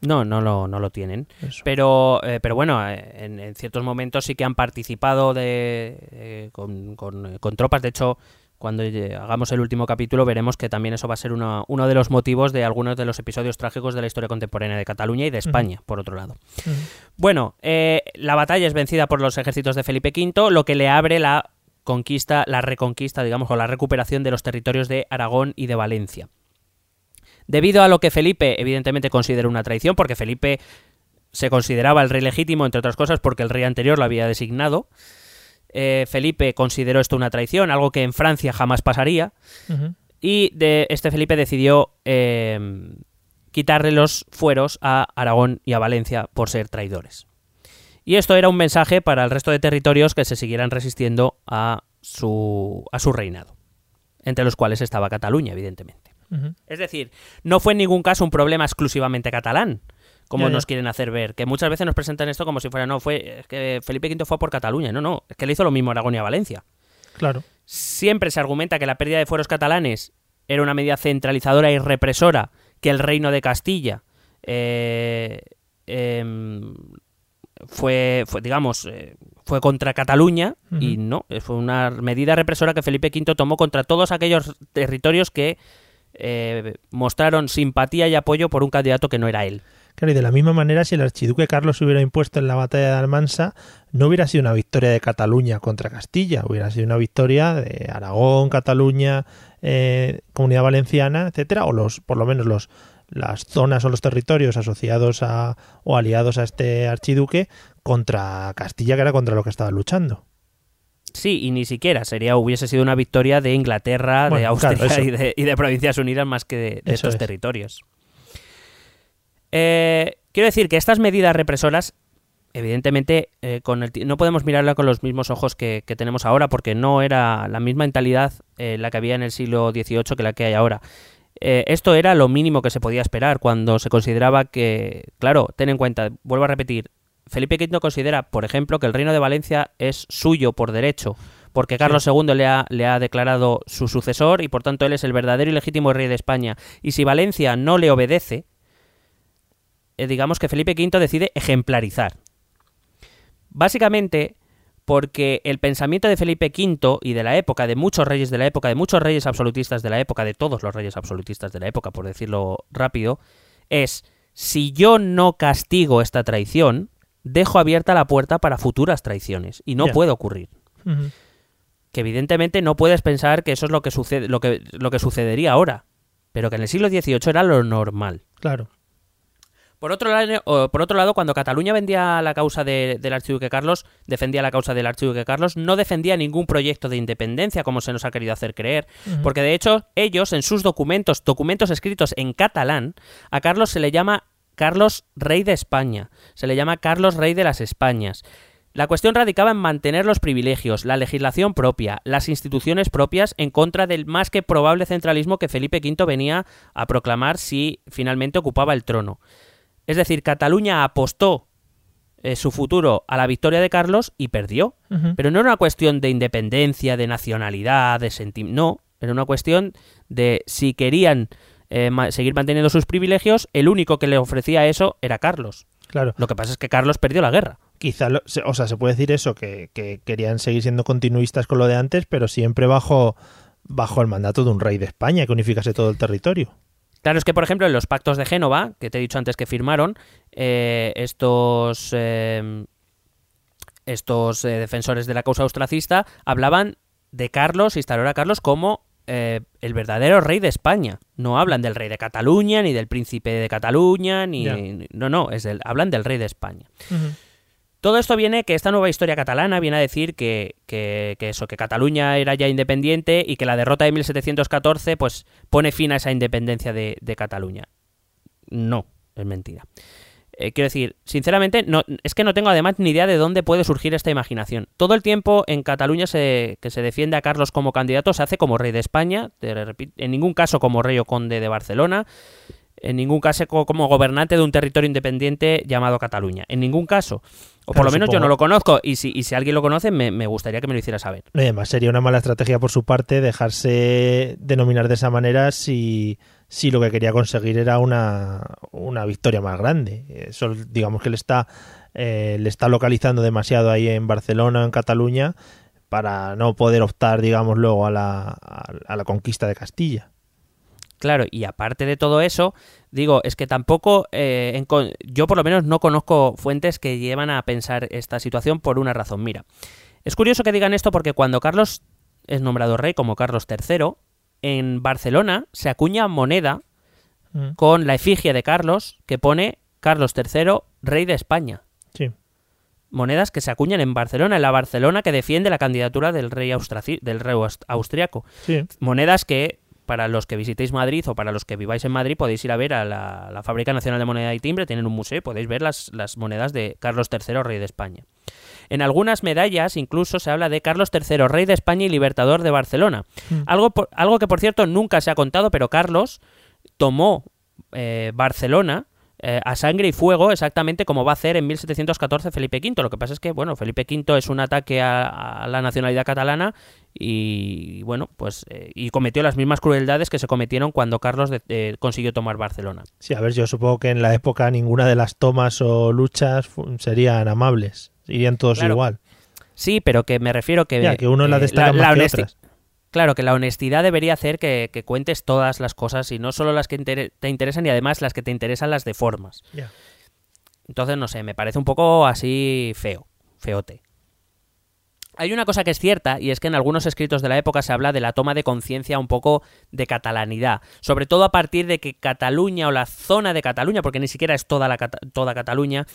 No, no lo, no lo tienen. Eso. Pero, eh, pero bueno, eh, en, en ciertos momentos sí que han participado de, eh, con, con- con tropas. De hecho, cuando hagamos el último capítulo veremos que también eso va a ser uno, uno de los motivos de algunos de los episodios trágicos de la historia contemporánea de Cataluña y de España, por otro lado. Bueno, eh, la batalla es vencida por los ejércitos de Felipe V, lo que le abre la conquista, la reconquista, digamos, o la recuperación de los territorios de Aragón y de Valencia. Debido a lo que Felipe evidentemente considera una traición, porque Felipe se consideraba el rey legítimo, entre otras cosas, porque el rey anterior lo había designado. eh, Felipe consideró esto una traición, algo que en Francia jamás pasaría. Y de este Felipe decidió eh, quitarle los fueros a Aragón y a Valencia por ser traidores. Y esto era un mensaje para el resto de territorios que se siguieran resistiendo a su, a su reinado, entre los cuales estaba Cataluña, evidentemente. Es decir, no fue en ningún caso un problema exclusivamente catalán, como Ya, ya. nos quieren hacer ver, que muchas veces nos presentan esto como si fuera, no, fue es que Felipe V fue por Cataluña, no, no, es que le hizo lo mismo Aragón y a Valencia. Claro. Siempre se argumenta que la pérdida de fueros catalanes era una medida centralizadora y represora que el reino de Castilla eh, em, fue, fue, digamos, eh, fue contra Cataluña y no, eh, fue una medida represora que Felipe V tomó contra todos aquellos territorios que eh, mostraron simpatía y apoyo por un candidato que no era él. Claro, y de la misma manera, si el archiduque Carlos hubiera impuesto en la batalla de Almansa, no hubiera sido una victoria de Cataluña contra Castilla, hubiera sido una victoria de Aragón, Cataluña, eh, Comunidad Valenciana, etcétera, o los, por lo menos los las zonas o los territorios asociados a o aliados a este archiduque contra Castilla, que era contra lo que estaba luchando. Sí, y ni siquiera sería hubiese sido una victoria de Inglaterra, de Austria claro, <laughs> y, de, y de Provincias Unidas más que de, de estos es. territorios. Eh, quiero decir que estas medidas represoras, evidentemente, eh, con el no podemos mirarla con los mismos ojos que, que tenemos ahora, porque no era la misma mentalidad eh, la que había en el siglo XVIII que la que hay ahora. Eh, esto era lo mínimo que se podía esperar cuando se consideraba que, claro, ten en cuenta, vuelvo a repetir, Felipe V considera, por ejemplo, que el reino de Valencia es suyo por derecho, porque Carlos II le ha, le ha declarado su sucesor y por tanto él es el verdadero y legítimo rey de España. Y si Valencia no le obedece, eh, digamos que Felipe V decide ejemplarizar. Básicamente porque el pensamiento de Felipe V y de la época, de muchos reyes de la época, de muchos reyes absolutistas de la época, de todos los reyes absolutistas de la época, por decirlo rápido, es si yo no castigo esta traición, dejo abierta la puerta para futuras traiciones y no puede ocurrir. Que evidentemente no puedes pensar que eso es lo que sucede, lo que, lo que sucedería ahora, pero que en el siglo XVIII era lo normal. Claro. Por otro, lado, por otro lado, cuando Cataluña vendía la causa de- del archiduque Carlos, defendía la causa del archiduque Carlos, no defendía ningún proyecto de independencia, como se nos ha querido hacer creer. Porque de hecho, ellos, en sus documentos, documentos escritos en catalán, a Carlos se le llama Carlos Rey de España. Se le llama Carlos Rey de las Españas. La cuestión radicaba en mantener los privilegios, la legislación propia, las instituciones propias en contra del más que probable centralismo que Felipe V venía a proclamar si finalmente ocupaba el trono. Es decir, Cataluña apostó eh, su futuro a la victoria de Carlos y perdió. Pero no era una cuestión de independencia, de nacionalidad, de sentimiento. No, era una cuestión de si querían eh, ma- seguir manteniendo sus privilegios, el único que le ofrecía eso era Carlos. Claro. Lo que pasa es que Carlos perdió la guerra. Quizá, lo- o sea, se puede decir eso, que, que querían seguir siendo continuistas con lo de antes, pero siempre bajo, bajo el mandato de un rey de España que unificase todo el territorio. Claro, es que, por ejemplo, en los pactos de Génova, que te he dicho antes que firmaron, eh, estos, eh, estos eh, defensores de la causa austracista hablaban de Carlos, instalar a Carlos como eh, el verdadero rey de España. No hablan del rey de Cataluña, ni del príncipe de Cataluña, ni... No, no, es del, hablan del rey de España. Todo esto viene que esta nueva historia catalana viene a decir que, que- que eso, que Cataluña era ya independiente y que la derrota de 1714 pues pone fin a esa independencia de, de Cataluña. No, es mentira. Eh, quiero decir, sinceramente, no, es que no tengo además ni idea de dónde puede surgir esta imaginación. Todo el tiempo en Cataluña se, que se defiende a Carlos como candidato se hace como rey de España, en ningún caso como rey o conde de Barcelona, en ningún caso co- como gobernante de un territorio independiente llamado Cataluña. En ningún caso. O por lo menos yo no lo conozco y si, y si alguien lo conoce me, me gustaría que me lo hiciera saber. No, y además sería una mala estrategia por su parte dejarse denominar de esa manera si, si lo que quería conseguir era una, una victoria más grande. Eso, digamos que le está, eh, le está localizando demasiado ahí en Barcelona en Cataluña para no poder optar, digamos, luego a la, a, la conquista de Castilla. Claro, y aparte de todo eso, digo, es que tampoco, eh, yo por lo menos no conozco fuentes que llevan a pensar esta situación por una razón. Mira, es curioso que digan esto porque cuando Carlos es nombrado rey como Carlos III, en Barcelona se acuña moneda Mm, con la efigie de Carlos que pone Carlos III, rey de España. Sí. Monedas que se acuñan en Barcelona, en la Barcelona que defiende la candidatura del rey, del rey aust- austriaco Sí. monedas que para los que visitéis Madrid o para los que viváis en Madrid podéis ir a ver a la, la Fábrica Nacional de Moneda y Timbre, tienen un museo y podéis ver las, las monedas de Carlos III, rey de España. En algunas medallas incluso se habla de Carlos III, rey de España y libertador de Barcelona. Mm. Algo, por- algo que por cierto nunca se ha contado, pero Carlos tomó eh, Barcelona eh, a sangre y fuego exactamente como va a hacer en 1714 Felipe V. Lo que pasa es que, bueno, Felipe V es un ataque a, a la nacionalidad catalana y, bueno, pues eh, y cometió las mismas crueldades que se cometieron cuando Carlos de- eh, consiguió tomar Barcelona. Sí, a ver, yo supongo que en la época ninguna de las tomas o luchas serían amables. Irían todos Claro. igual. Sí, pero que me refiero que... Ya, que uno la destaca más que otras. Claro, que la honestidad debería hacer que, que cuentes todas las cosas y no solo las que inter- te interesan y además las que te interesan las deformas. Ya. Entonces, no sé, me parece un poco así feo, feote. Hay una cosa que es cierta y es que en algunos escritos de la época se habla de la toma de conciencia un poco de catalanidad, sobre todo a partir de que Cataluña o la zona de Cataluña, porque ni siquiera es toda, la toda Cataluña,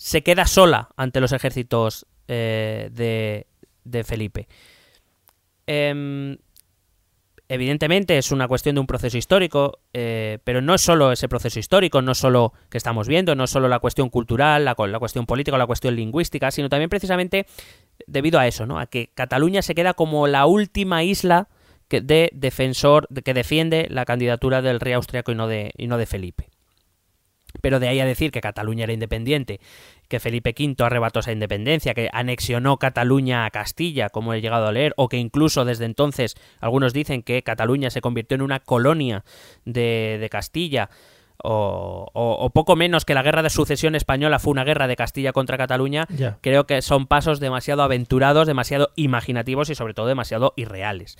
se queda sola ante los ejércitos eh, de, de Felipe. Em, evidentemente es una cuestión de un proceso histórico, eh, pero no es solo ese proceso histórico, no solo que estamos viendo, no es solo la cuestión cultural, la, cu- la cuestión política, la cuestión lingüística, sino también precisamente debido a eso, ¿no? A que Cataluña se queda como la última isla que, de defensor, de- que defiende la candidatura del rey austriaco y no de, y no de Felipe. Pero de ahí a decir que Cataluña era independiente, que Felipe V arrebató esa independencia, que anexionó Cataluña a Castilla, como he llegado a leer, o que incluso desde entonces algunos dicen que Cataluña se convirtió en una colonia de, de Castilla, o, o- o poco menos que la guerra de sucesión española fue una guerra de Castilla contra Cataluña, creo que son pasos demasiado aventurados, demasiado imaginativos y sobre todo demasiado irreales.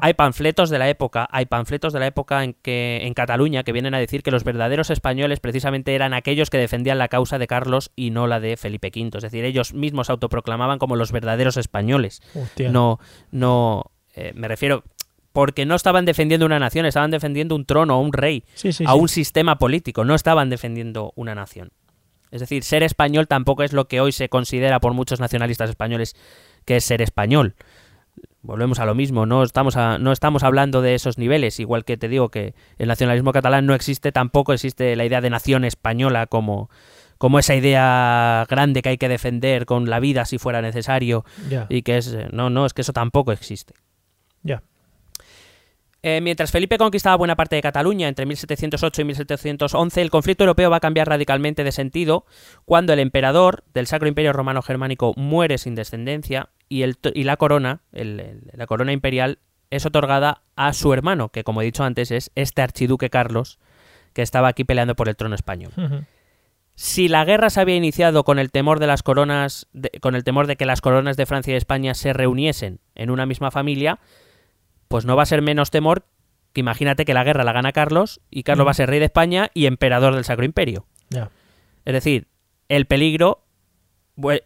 Hay panfletos de la época, hay panfletos de la época en que en Cataluña que vienen a decir que los verdaderos españoles precisamente eran aquellos que defendían la causa de Carlos y no la de Felipe V, es decir, ellos mismos se autoproclamaban como los verdaderos españoles. Hostia. No no eh, me refiero porque no estaban defendiendo una nación, estaban defendiendo un trono, un rey, Sí, sí, a un sistema político, no estaban defendiendo una nación. Es decir, ser español tampoco es lo que hoy se considera por muchos nacionalistas españoles que es ser español. Volvemos a lo mismo, no estamos, a- no estamos hablando de esos niveles, igual que te digo que el nacionalismo catalán no existe, tampoco existe la idea de nación española como, como esa idea grande que hay que defender con la vida si fuera necesario y que es... No, no, es que eso tampoco existe. ya. Eh, mientras Felipe conquistaba buena parte de Cataluña entre 1708 y 1711, el conflicto europeo va a cambiar radicalmente de sentido cuando el emperador del Sacro Imperio Romano Germánico muere sin descendencia y, el, y la corona, el- el- la corona imperial, es otorgada a su hermano, que como he dicho antes es este archiduque Carlos, que estaba aquí peleando por el trono español. Si la guerra se había iniciado con el temor de las coronas, de- con el temor de que las coronas de Francia y España se reuniesen en una misma familia, pues no va a ser menos temor que imagínate que la guerra la gana Carlos y Carlos Mm. va a ser rey de España y emperador del Sacro Imperio. Ya. Es decir, el peligro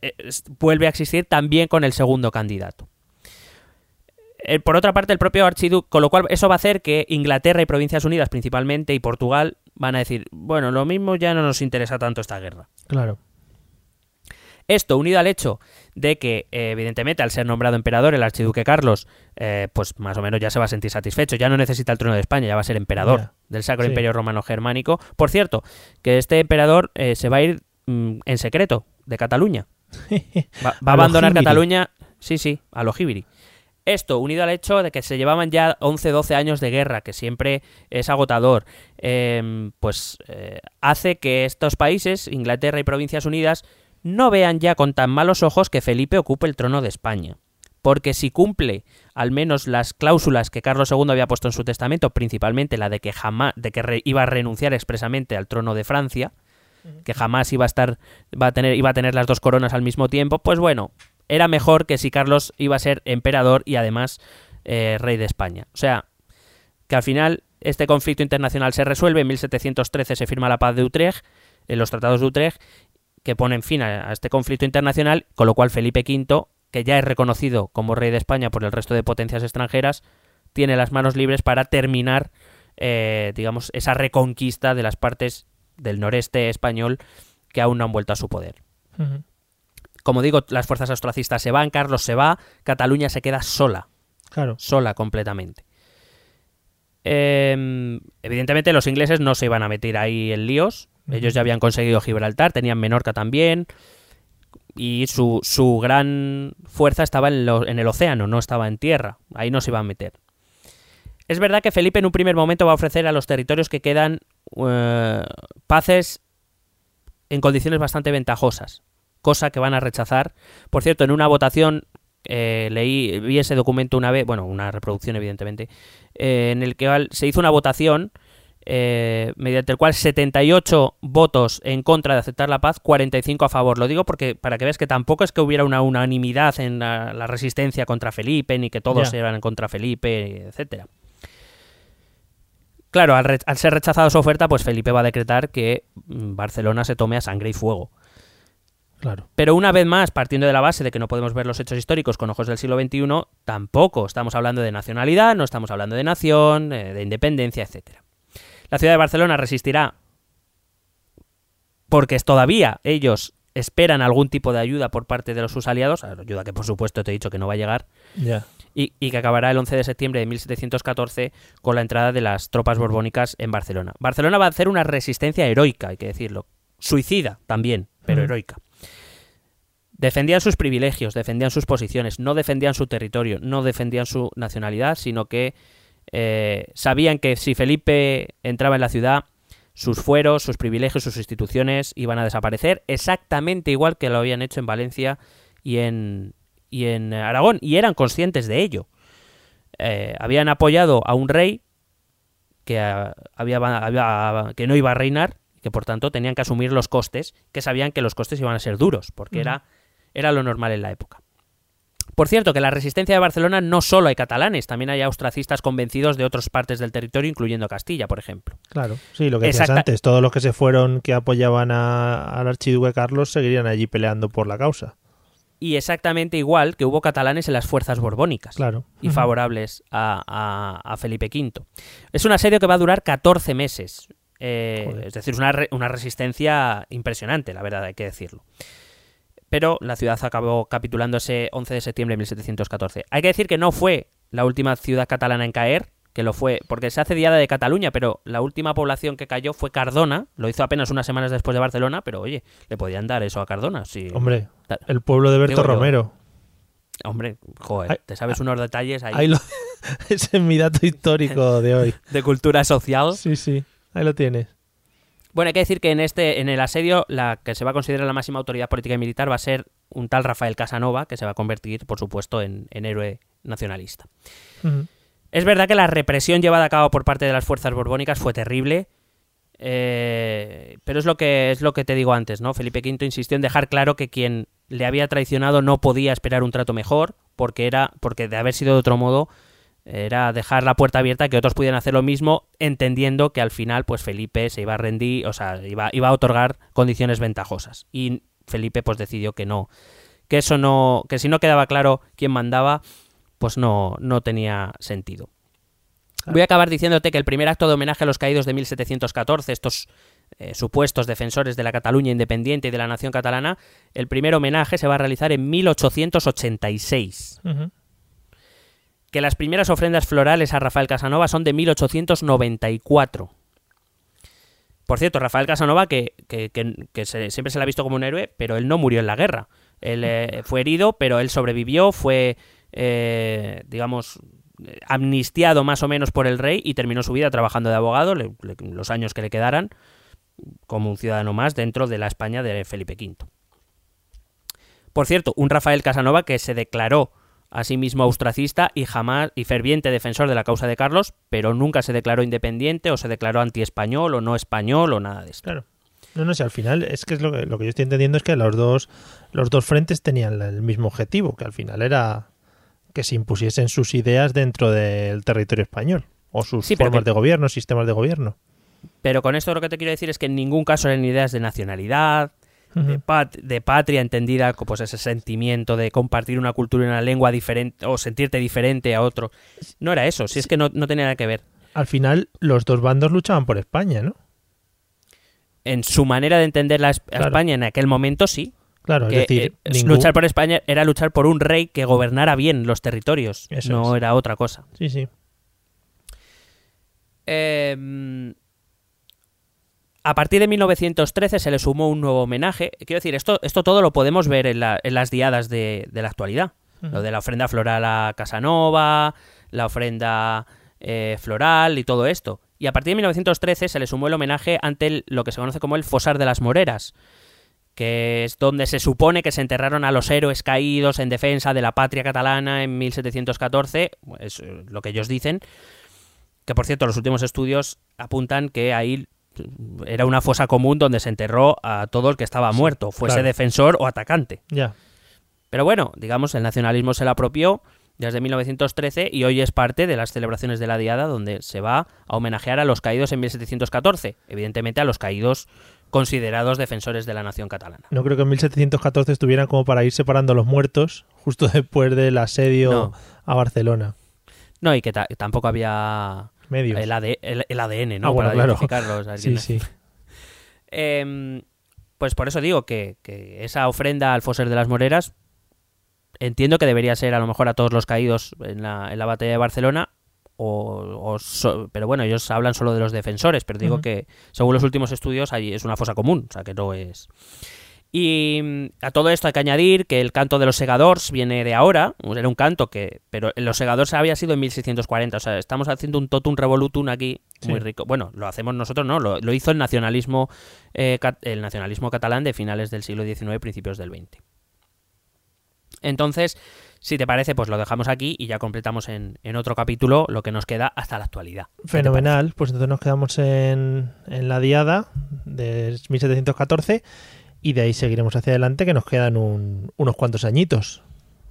eh, vuelve a existir también con el segundo candidato. Eh, Por otra parte, el propio archiduque, con lo cual eso va a hacer que Inglaterra y Provincias Unidas principalmente y Portugal van a decir, bueno, lo mismo ya no nos interesa tanto esta guerra. Claro. Esto unido al hecho de que, eh, evidentemente, al ser nombrado emperador, el archiduque Carlos, eh, pues más o menos ya se va a sentir satisfecho, ya no necesita el trono de España, ya va a ser emperador del Sacro Sí. Imperio Romano Germánico. Por cierto, que este emperador eh, se va a ir mm, en secreto de Cataluña. Va, va A <laughs> abandonar. Cataluña, sí, sí, a lo Jibiri. Esto, unido al hecho de que se llevaban ya 11-12 años de guerra, que siempre es agotador, eh, pues hace que estos países, Inglaterra y Provincias Unidas, no vean ya con tan malos ojos que Felipe ocupe el trono de España. Porque si cumple al menos las cláusulas que Carlos II había puesto en su testamento, principalmente la de que jamás, de que re- iba a renunciar expresamente al trono de Francia, que jamás iba a estar, va a tener, iba a tener las dos coronas al mismo tiempo, pues bueno, era mejor que si Carlos iba a ser emperador y además eh, rey de España. O sea, que al final este conflicto internacional se resuelve, en 1713 se firma la paz de Utrecht, en los tratados de Utrecht, que ponen fin a, a este conflicto internacional, con lo cual Felipe V, que ya es reconocido como rey de España por el resto de potencias extranjeras, tiene las manos libres para terminar, eh, digamos, esa reconquista de las partes del noreste español que aún no han vuelto a su poder. Como digo, las fuerzas austracistas se van, Carlos se va, Cataluña se queda sola, Claro. sola completamente. Eh, evidentemente los ingleses no se iban a meter ahí en líos. Ellos ya habían conseguido Gibraltar, tenían Menorca también, y su, su gran fuerza estaba en, lo- en el océano, no estaba en tierra, ahí no se iban a meter. Es verdad que Felipe en un primer momento va a ofrecer a los territorios que quedan eh, paces en condiciones bastante ventajosas, cosa que van a rechazar. Por cierto, en una votación eh, leí, vi ese documento una vez, bueno, una reproducción evidentemente, eh, en el que se hizo una votación eh, mediante el cual 78 votos en contra de aceptar la paz, 45 a favor. Lo digo porque para que veas que tampoco es que hubiera una unanimidad en la, la resistencia contra Felipe, ni que todos Ya. eran contra Felipe, etcétera. Claro, al, re- al ser rechazada su oferta, pues Felipe va a decretar que mm, Barcelona se tome a sangre y fuego. Claro. Pero una vez más, partiendo de la base de que no podemos ver los hechos históricos con ojos del siglo XXI, tampoco estamos hablando de nacionalidad, no estamos hablando de nación, eh, de independencia, etcétera. La ciudad de Barcelona resistirá porque es todavía ellos esperan algún tipo de ayuda por parte de los, sus aliados, ayuda que por supuesto te he dicho que no va a llegar, y, y que acabará el 11 de septiembre de 1714 con la entrada de las tropas borbónicas en Barcelona. Barcelona va a hacer una resistencia heroica, hay que decirlo. Suicida también, pero heroica. Defendían sus privilegios, defendían sus posiciones, no defendían su territorio, no defendían su nacionalidad, sino que eh, sabían que si Felipe entraba en la ciudad, sus fueros, sus privilegios, sus instituciones iban a desaparecer exactamente igual que lo habían hecho en Valencia y en, y en Aragón, y eran conscientes de ello. Eh, habían apoyado a un rey que, ah, había, había- que no iba a reinar, que por tanto tenían que asumir los costes, que sabían que los costes iban a ser duros, porque era lo normal en la época. Por cierto, que en la resistencia de Barcelona no solo hay catalanes, también hay austracistas convencidos de otras partes del territorio, incluyendo Castilla, por ejemplo. Claro, sí, lo que decías Exacta- antes, todos los que se fueron que apoyaban a- al archiduque Carlos seguirían allí peleando por la causa. Y exactamente igual que hubo catalanes en las fuerzas borbónicas. Claro. y favorables a, a- a Felipe V. Es un asedio que va a durar 14 meses. eh, es decir, es una, re- una resistencia impresionante, la verdad, hay que decirlo. Pero la ciudad acabó capitulando ese 11 de septiembre de 1714. Hay que decir que no fue la última ciudad catalana en caer, que lo fue, porque se hace Diada de Cataluña, pero la última población que cayó fue Cardona, lo hizo apenas unas semanas después de Barcelona, pero oye, le podían dar eso a Cardona. Sí. Hombre, el pueblo de Berto Digo yo. Romero. Hombre, joder, te sabes unos detalles ahí Ahí lo... <laughs> Ese es mi dato histórico de hoy. <laughs> de cultura social. Sí, sí, ahí lo tienes. Bueno, hay que decir que en este, en el asedio, la que se va a considerar la máxima autoridad política y militar va a ser un tal Rafael Casanova, que se va a convertir, por supuesto, en, en héroe nacionalista. Es verdad que la represión llevada a cabo por parte de las fuerzas borbónicas fue terrible. eh, pero es lo que es lo que te digo antes, ¿no? Felipe V insistió en dejar claro que quien le había traicionado no podía esperar un trato mejor, porque era, porque de haber sido de otro modo, era dejar la puerta abierta que otros pudieran hacer lo mismo, entendiendo que al final, pues Felipe se iba a rendir, o sea, iba, iba a otorgar condiciones ventajosas. Y Felipe, pues decidió que no, que eso no, que si no quedaba claro quién mandaba, pues no, no tenía sentido. Voy a acabar diciéndote que el primer acto de homenaje a los caídos de 1714, estos eh, supuestos defensores de la Cataluña independiente y de la nación catalana, el primer homenaje se va a realizar en 1886. Ujú. Que las primeras ofrendas florales a Rafael Casanova son de 1894. Por cierto, Rafael Casanova, que, siempre se le ha visto como un héroe, pero él no murió en la guerra. Él eh, fue herido, pero él sobrevivió, fue, eh, digamos, amnistiado más o menos por el rey y terminó su vida trabajando de abogado, los años que le quedaran, como un ciudadano más dentro de la España de Felipe V. Por cierto, un Rafael Casanova que se declaró a sí mismo austracista y jamás y ferviente defensor de la causa de Carlos, pero nunca se declaró independiente o se declaró antiespañol o no español o nada de esto. Claro. No, no sé, al final es que es lo que, lo que yo estoy entendiendo es que los dos, los dos frentes tenían el mismo objetivo, que al final era que se impusiesen sus ideas dentro del territorio español, o sus Sí, formas que- de gobierno, sistemas de gobierno. Pero con esto lo que te quiero decir es que en ningún caso eran ideas de nacionalidad, de, Ujú. pat- de patria entendida, pues ese sentimiento de compartir una cultura y una lengua diferente o sentirte diferente a otro. No era eso, si es que no, no tenía nada que ver. Al final los dos bandos luchaban por España, ¿no? En su manera de entender la, Claro. España en aquel momento sí. Claro, que, es decir, eh, ningún- luchar por España era luchar por un rey que gobernara bien los territorios, Eso no es. era otra cosa. Sí, sí. Eh, a partir de 1913 se le sumó un nuevo homenaje. Quiero decir, esto, esto todo lo podemos ver en, la- en las diadas de, de la actualidad. Lo de la ofrenda floral a Casanova, la ofrenda eh, floral y todo esto. Y a partir de 1913 se le sumó el homenaje ante el- lo que se conoce como el Fosar de las Moreras, que es donde se supone que se enterraron a los héroes caídos en defensa de la patria catalana en 1714, es eh, lo que ellos dicen, que por cierto los últimos estudios apuntan que ahí era una fosa común donde se enterró a todo el que estaba muerto, fuese claro. defensor o atacante. Ya. Pero bueno, digamos, el nacionalismo se la apropió desde 1913 y hoy es parte de las celebraciones de la Diada donde se va a homenajear a los caídos en 1714, evidentemente a los caídos considerados defensores de la nación catalana. No creo que en 1714 estuvieran como para ir separando a los muertos justo <laughs> después del asedio No. a Barcelona. No, y que ta- tampoco había Medios. el, AD el- el ADN, ¿no? Ah, bueno, Para claro. identificarlos. <laughs> Sí, sí. Em, pues por eso digo que, que esa ofrenda al Foser de las Moreras entiendo que debería ser a lo mejor a todos los caídos en la, en la batalla de Barcelona. O, o so- pero bueno, ellos hablan solo de los defensores, pero digo que según los últimos estudios ahí es una fosa común, o sea que no es... Y mm, a todo esto hay que añadir que el canto de los segadores viene de ahora, era un canto que, pero los segadores había sido en 1640, o sea, estamos haciendo un totum revolutum aquí muy Sí. rico. Bueno, lo hacemos nosotros, no, lo, lo hizo el nacionalismo, eh, el nacionalismo catalán de finales del siglo XIX, principios del XX. Entonces, Si te parece, pues lo dejamos aquí y ya completamos en, en otro capítulo lo que nos queda hasta la actualidad. ¿Qué te Fenomenal, pues entonces nos quedamos en, en la diada de 1714 y de ahí seguiremos hacia adelante que nos quedan un- unos cuantos añitos.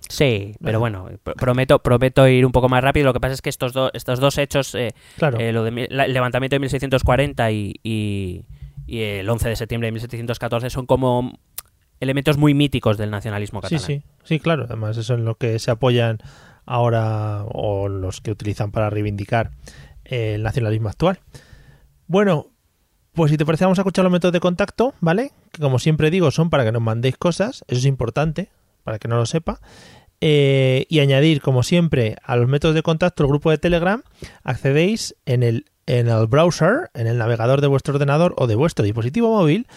Sí, pero bueno, pr- prometo, prometo ir un poco más rápido. Lo que pasa es que estos, dos estos dos hechos, eh, Claro, eh, lo de la- el levantamiento de 1640 y, y- y el 11 de septiembre de 1714, son como elementos muy míticos del nacionalismo sí, catalán. sí, sí, claro, además eso es lo que se apoyan ahora o los que utilizan para reivindicar el nacionalismo actual. Bueno, pues si te parece vamos a escuchar los métodos de contacto, ¿vale? Que como siempre digo son para que nos mandéis cosas, eso es importante, para que no lo sepa. Eh, y añadir, como siempre, a los métodos de contacto el grupo de Telegram, accedéis en el, en el browser, en el navegador de vuestro ordenador o de vuestro dispositivo móvil,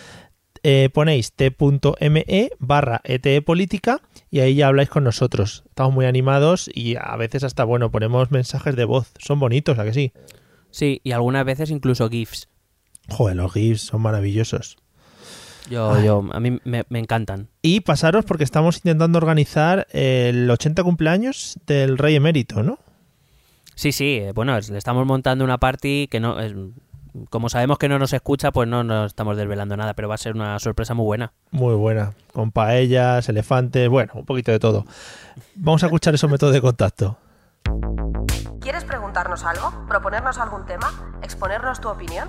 eh, ponéis t.me barra ETE política y ahí ya habláis con nosotros. Estamos muy animados y a veces hasta, bueno, ponemos mensajes de voz. Son bonitos, ¿a que sí? Sí, y algunas veces incluso GIFs. Joder, los GIFs son maravillosos. Yo, Ay. yo, a mí me, me encantan. Y pasaros porque estamos intentando organizar el 80 cumpleaños del rey emérito, ¿no? Sí, sí, eh, bueno, le estamos montando una party que no... es- como sabemos que no nos escucha, pues no nos estamos desvelando nada, pero va a ser una sorpresa muy buena. Muy buena. Con paellas, elefantes, bueno, un poquito de todo. Vamos a escuchar esos métodos de contacto. ¿Quieres preguntarnos algo? ¿Proponernos algún tema? ¿Exponernos tu opinión?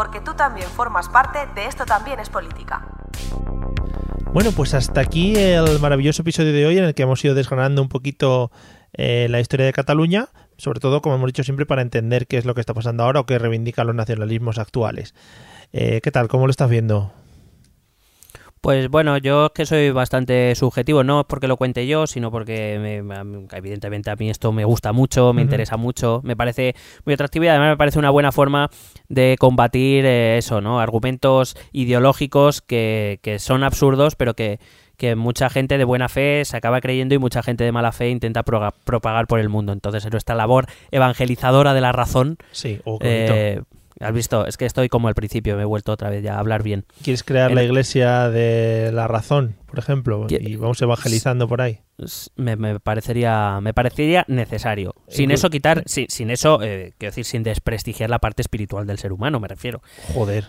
Porque tú también formas parte de Esto también es política. Bueno, pues hasta aquí el maravilloso episodio de hoy en el que hemos ido desgranando un poquito eh, la historia de Cataluña, sobre todo, como hemos dicho siempre, para entender qué es lo que está pasando ahora o qué reivindican los nacionalismos actuales. Eh, ¿Qué tal? ¿Cómo lo estás viendo? Pues bueno, yo es que soy bastante subjetivo, no porque lo cuente yo, sino porque me- evidentemente a mí esto me gusta mucho, me interesa mucho, me parece muy atractivo y además me parece una buena forma de combatir eh, eso, ¿no? Argumentos ideológicos que, que son absurdos, pero que, que mucha gente de buena fe se acaba creyendo y mucha gente de mala fe intenta propagar por el mundo. Entonces, en nuestra labor evangelizadora de la razón, Sí, oh, eh, has visto, es que estoy como al principio, me he vuelto otra vez ya a hablar bien. ¿Quieres crear en- la iglesia de la razón, por ejemplo? Y vamos evangelizando por ahí. me, me parecería me parecería necesario sin eso quitar sin, sin eso eh, quiero decir sin desprestigiar la parte espiritual del ser humano me refiero Joder,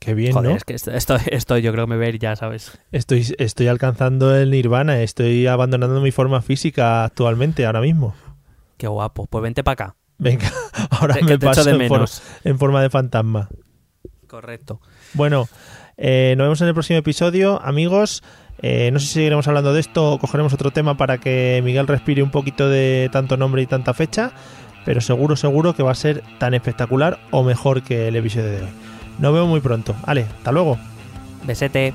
qué bien, joder ¿no? es que esto, esto, esto yo creo que me ver ya sabes Estoy, estoy alcanzando el nirvana, estoy abandonando mi forma física actualmente, ahora mismo. qué guapo pues vente para acá Venga, <laughs> ahora Te- me te paso de en, menos. en forma de fantasma. correcto Bueno, eh, nos vemos en el próximo episodio, amigos. Eh, no sé si seguiremos hablando de esto o cogeremos otro tema para que Miguel respire un poquito de tanto nombre y tanta fecha, pero seguro, seguro que va a ser tan espectacular o mejor que el episodio de hoy. Nos vemos muy pronto. Ale, hasta luego. besete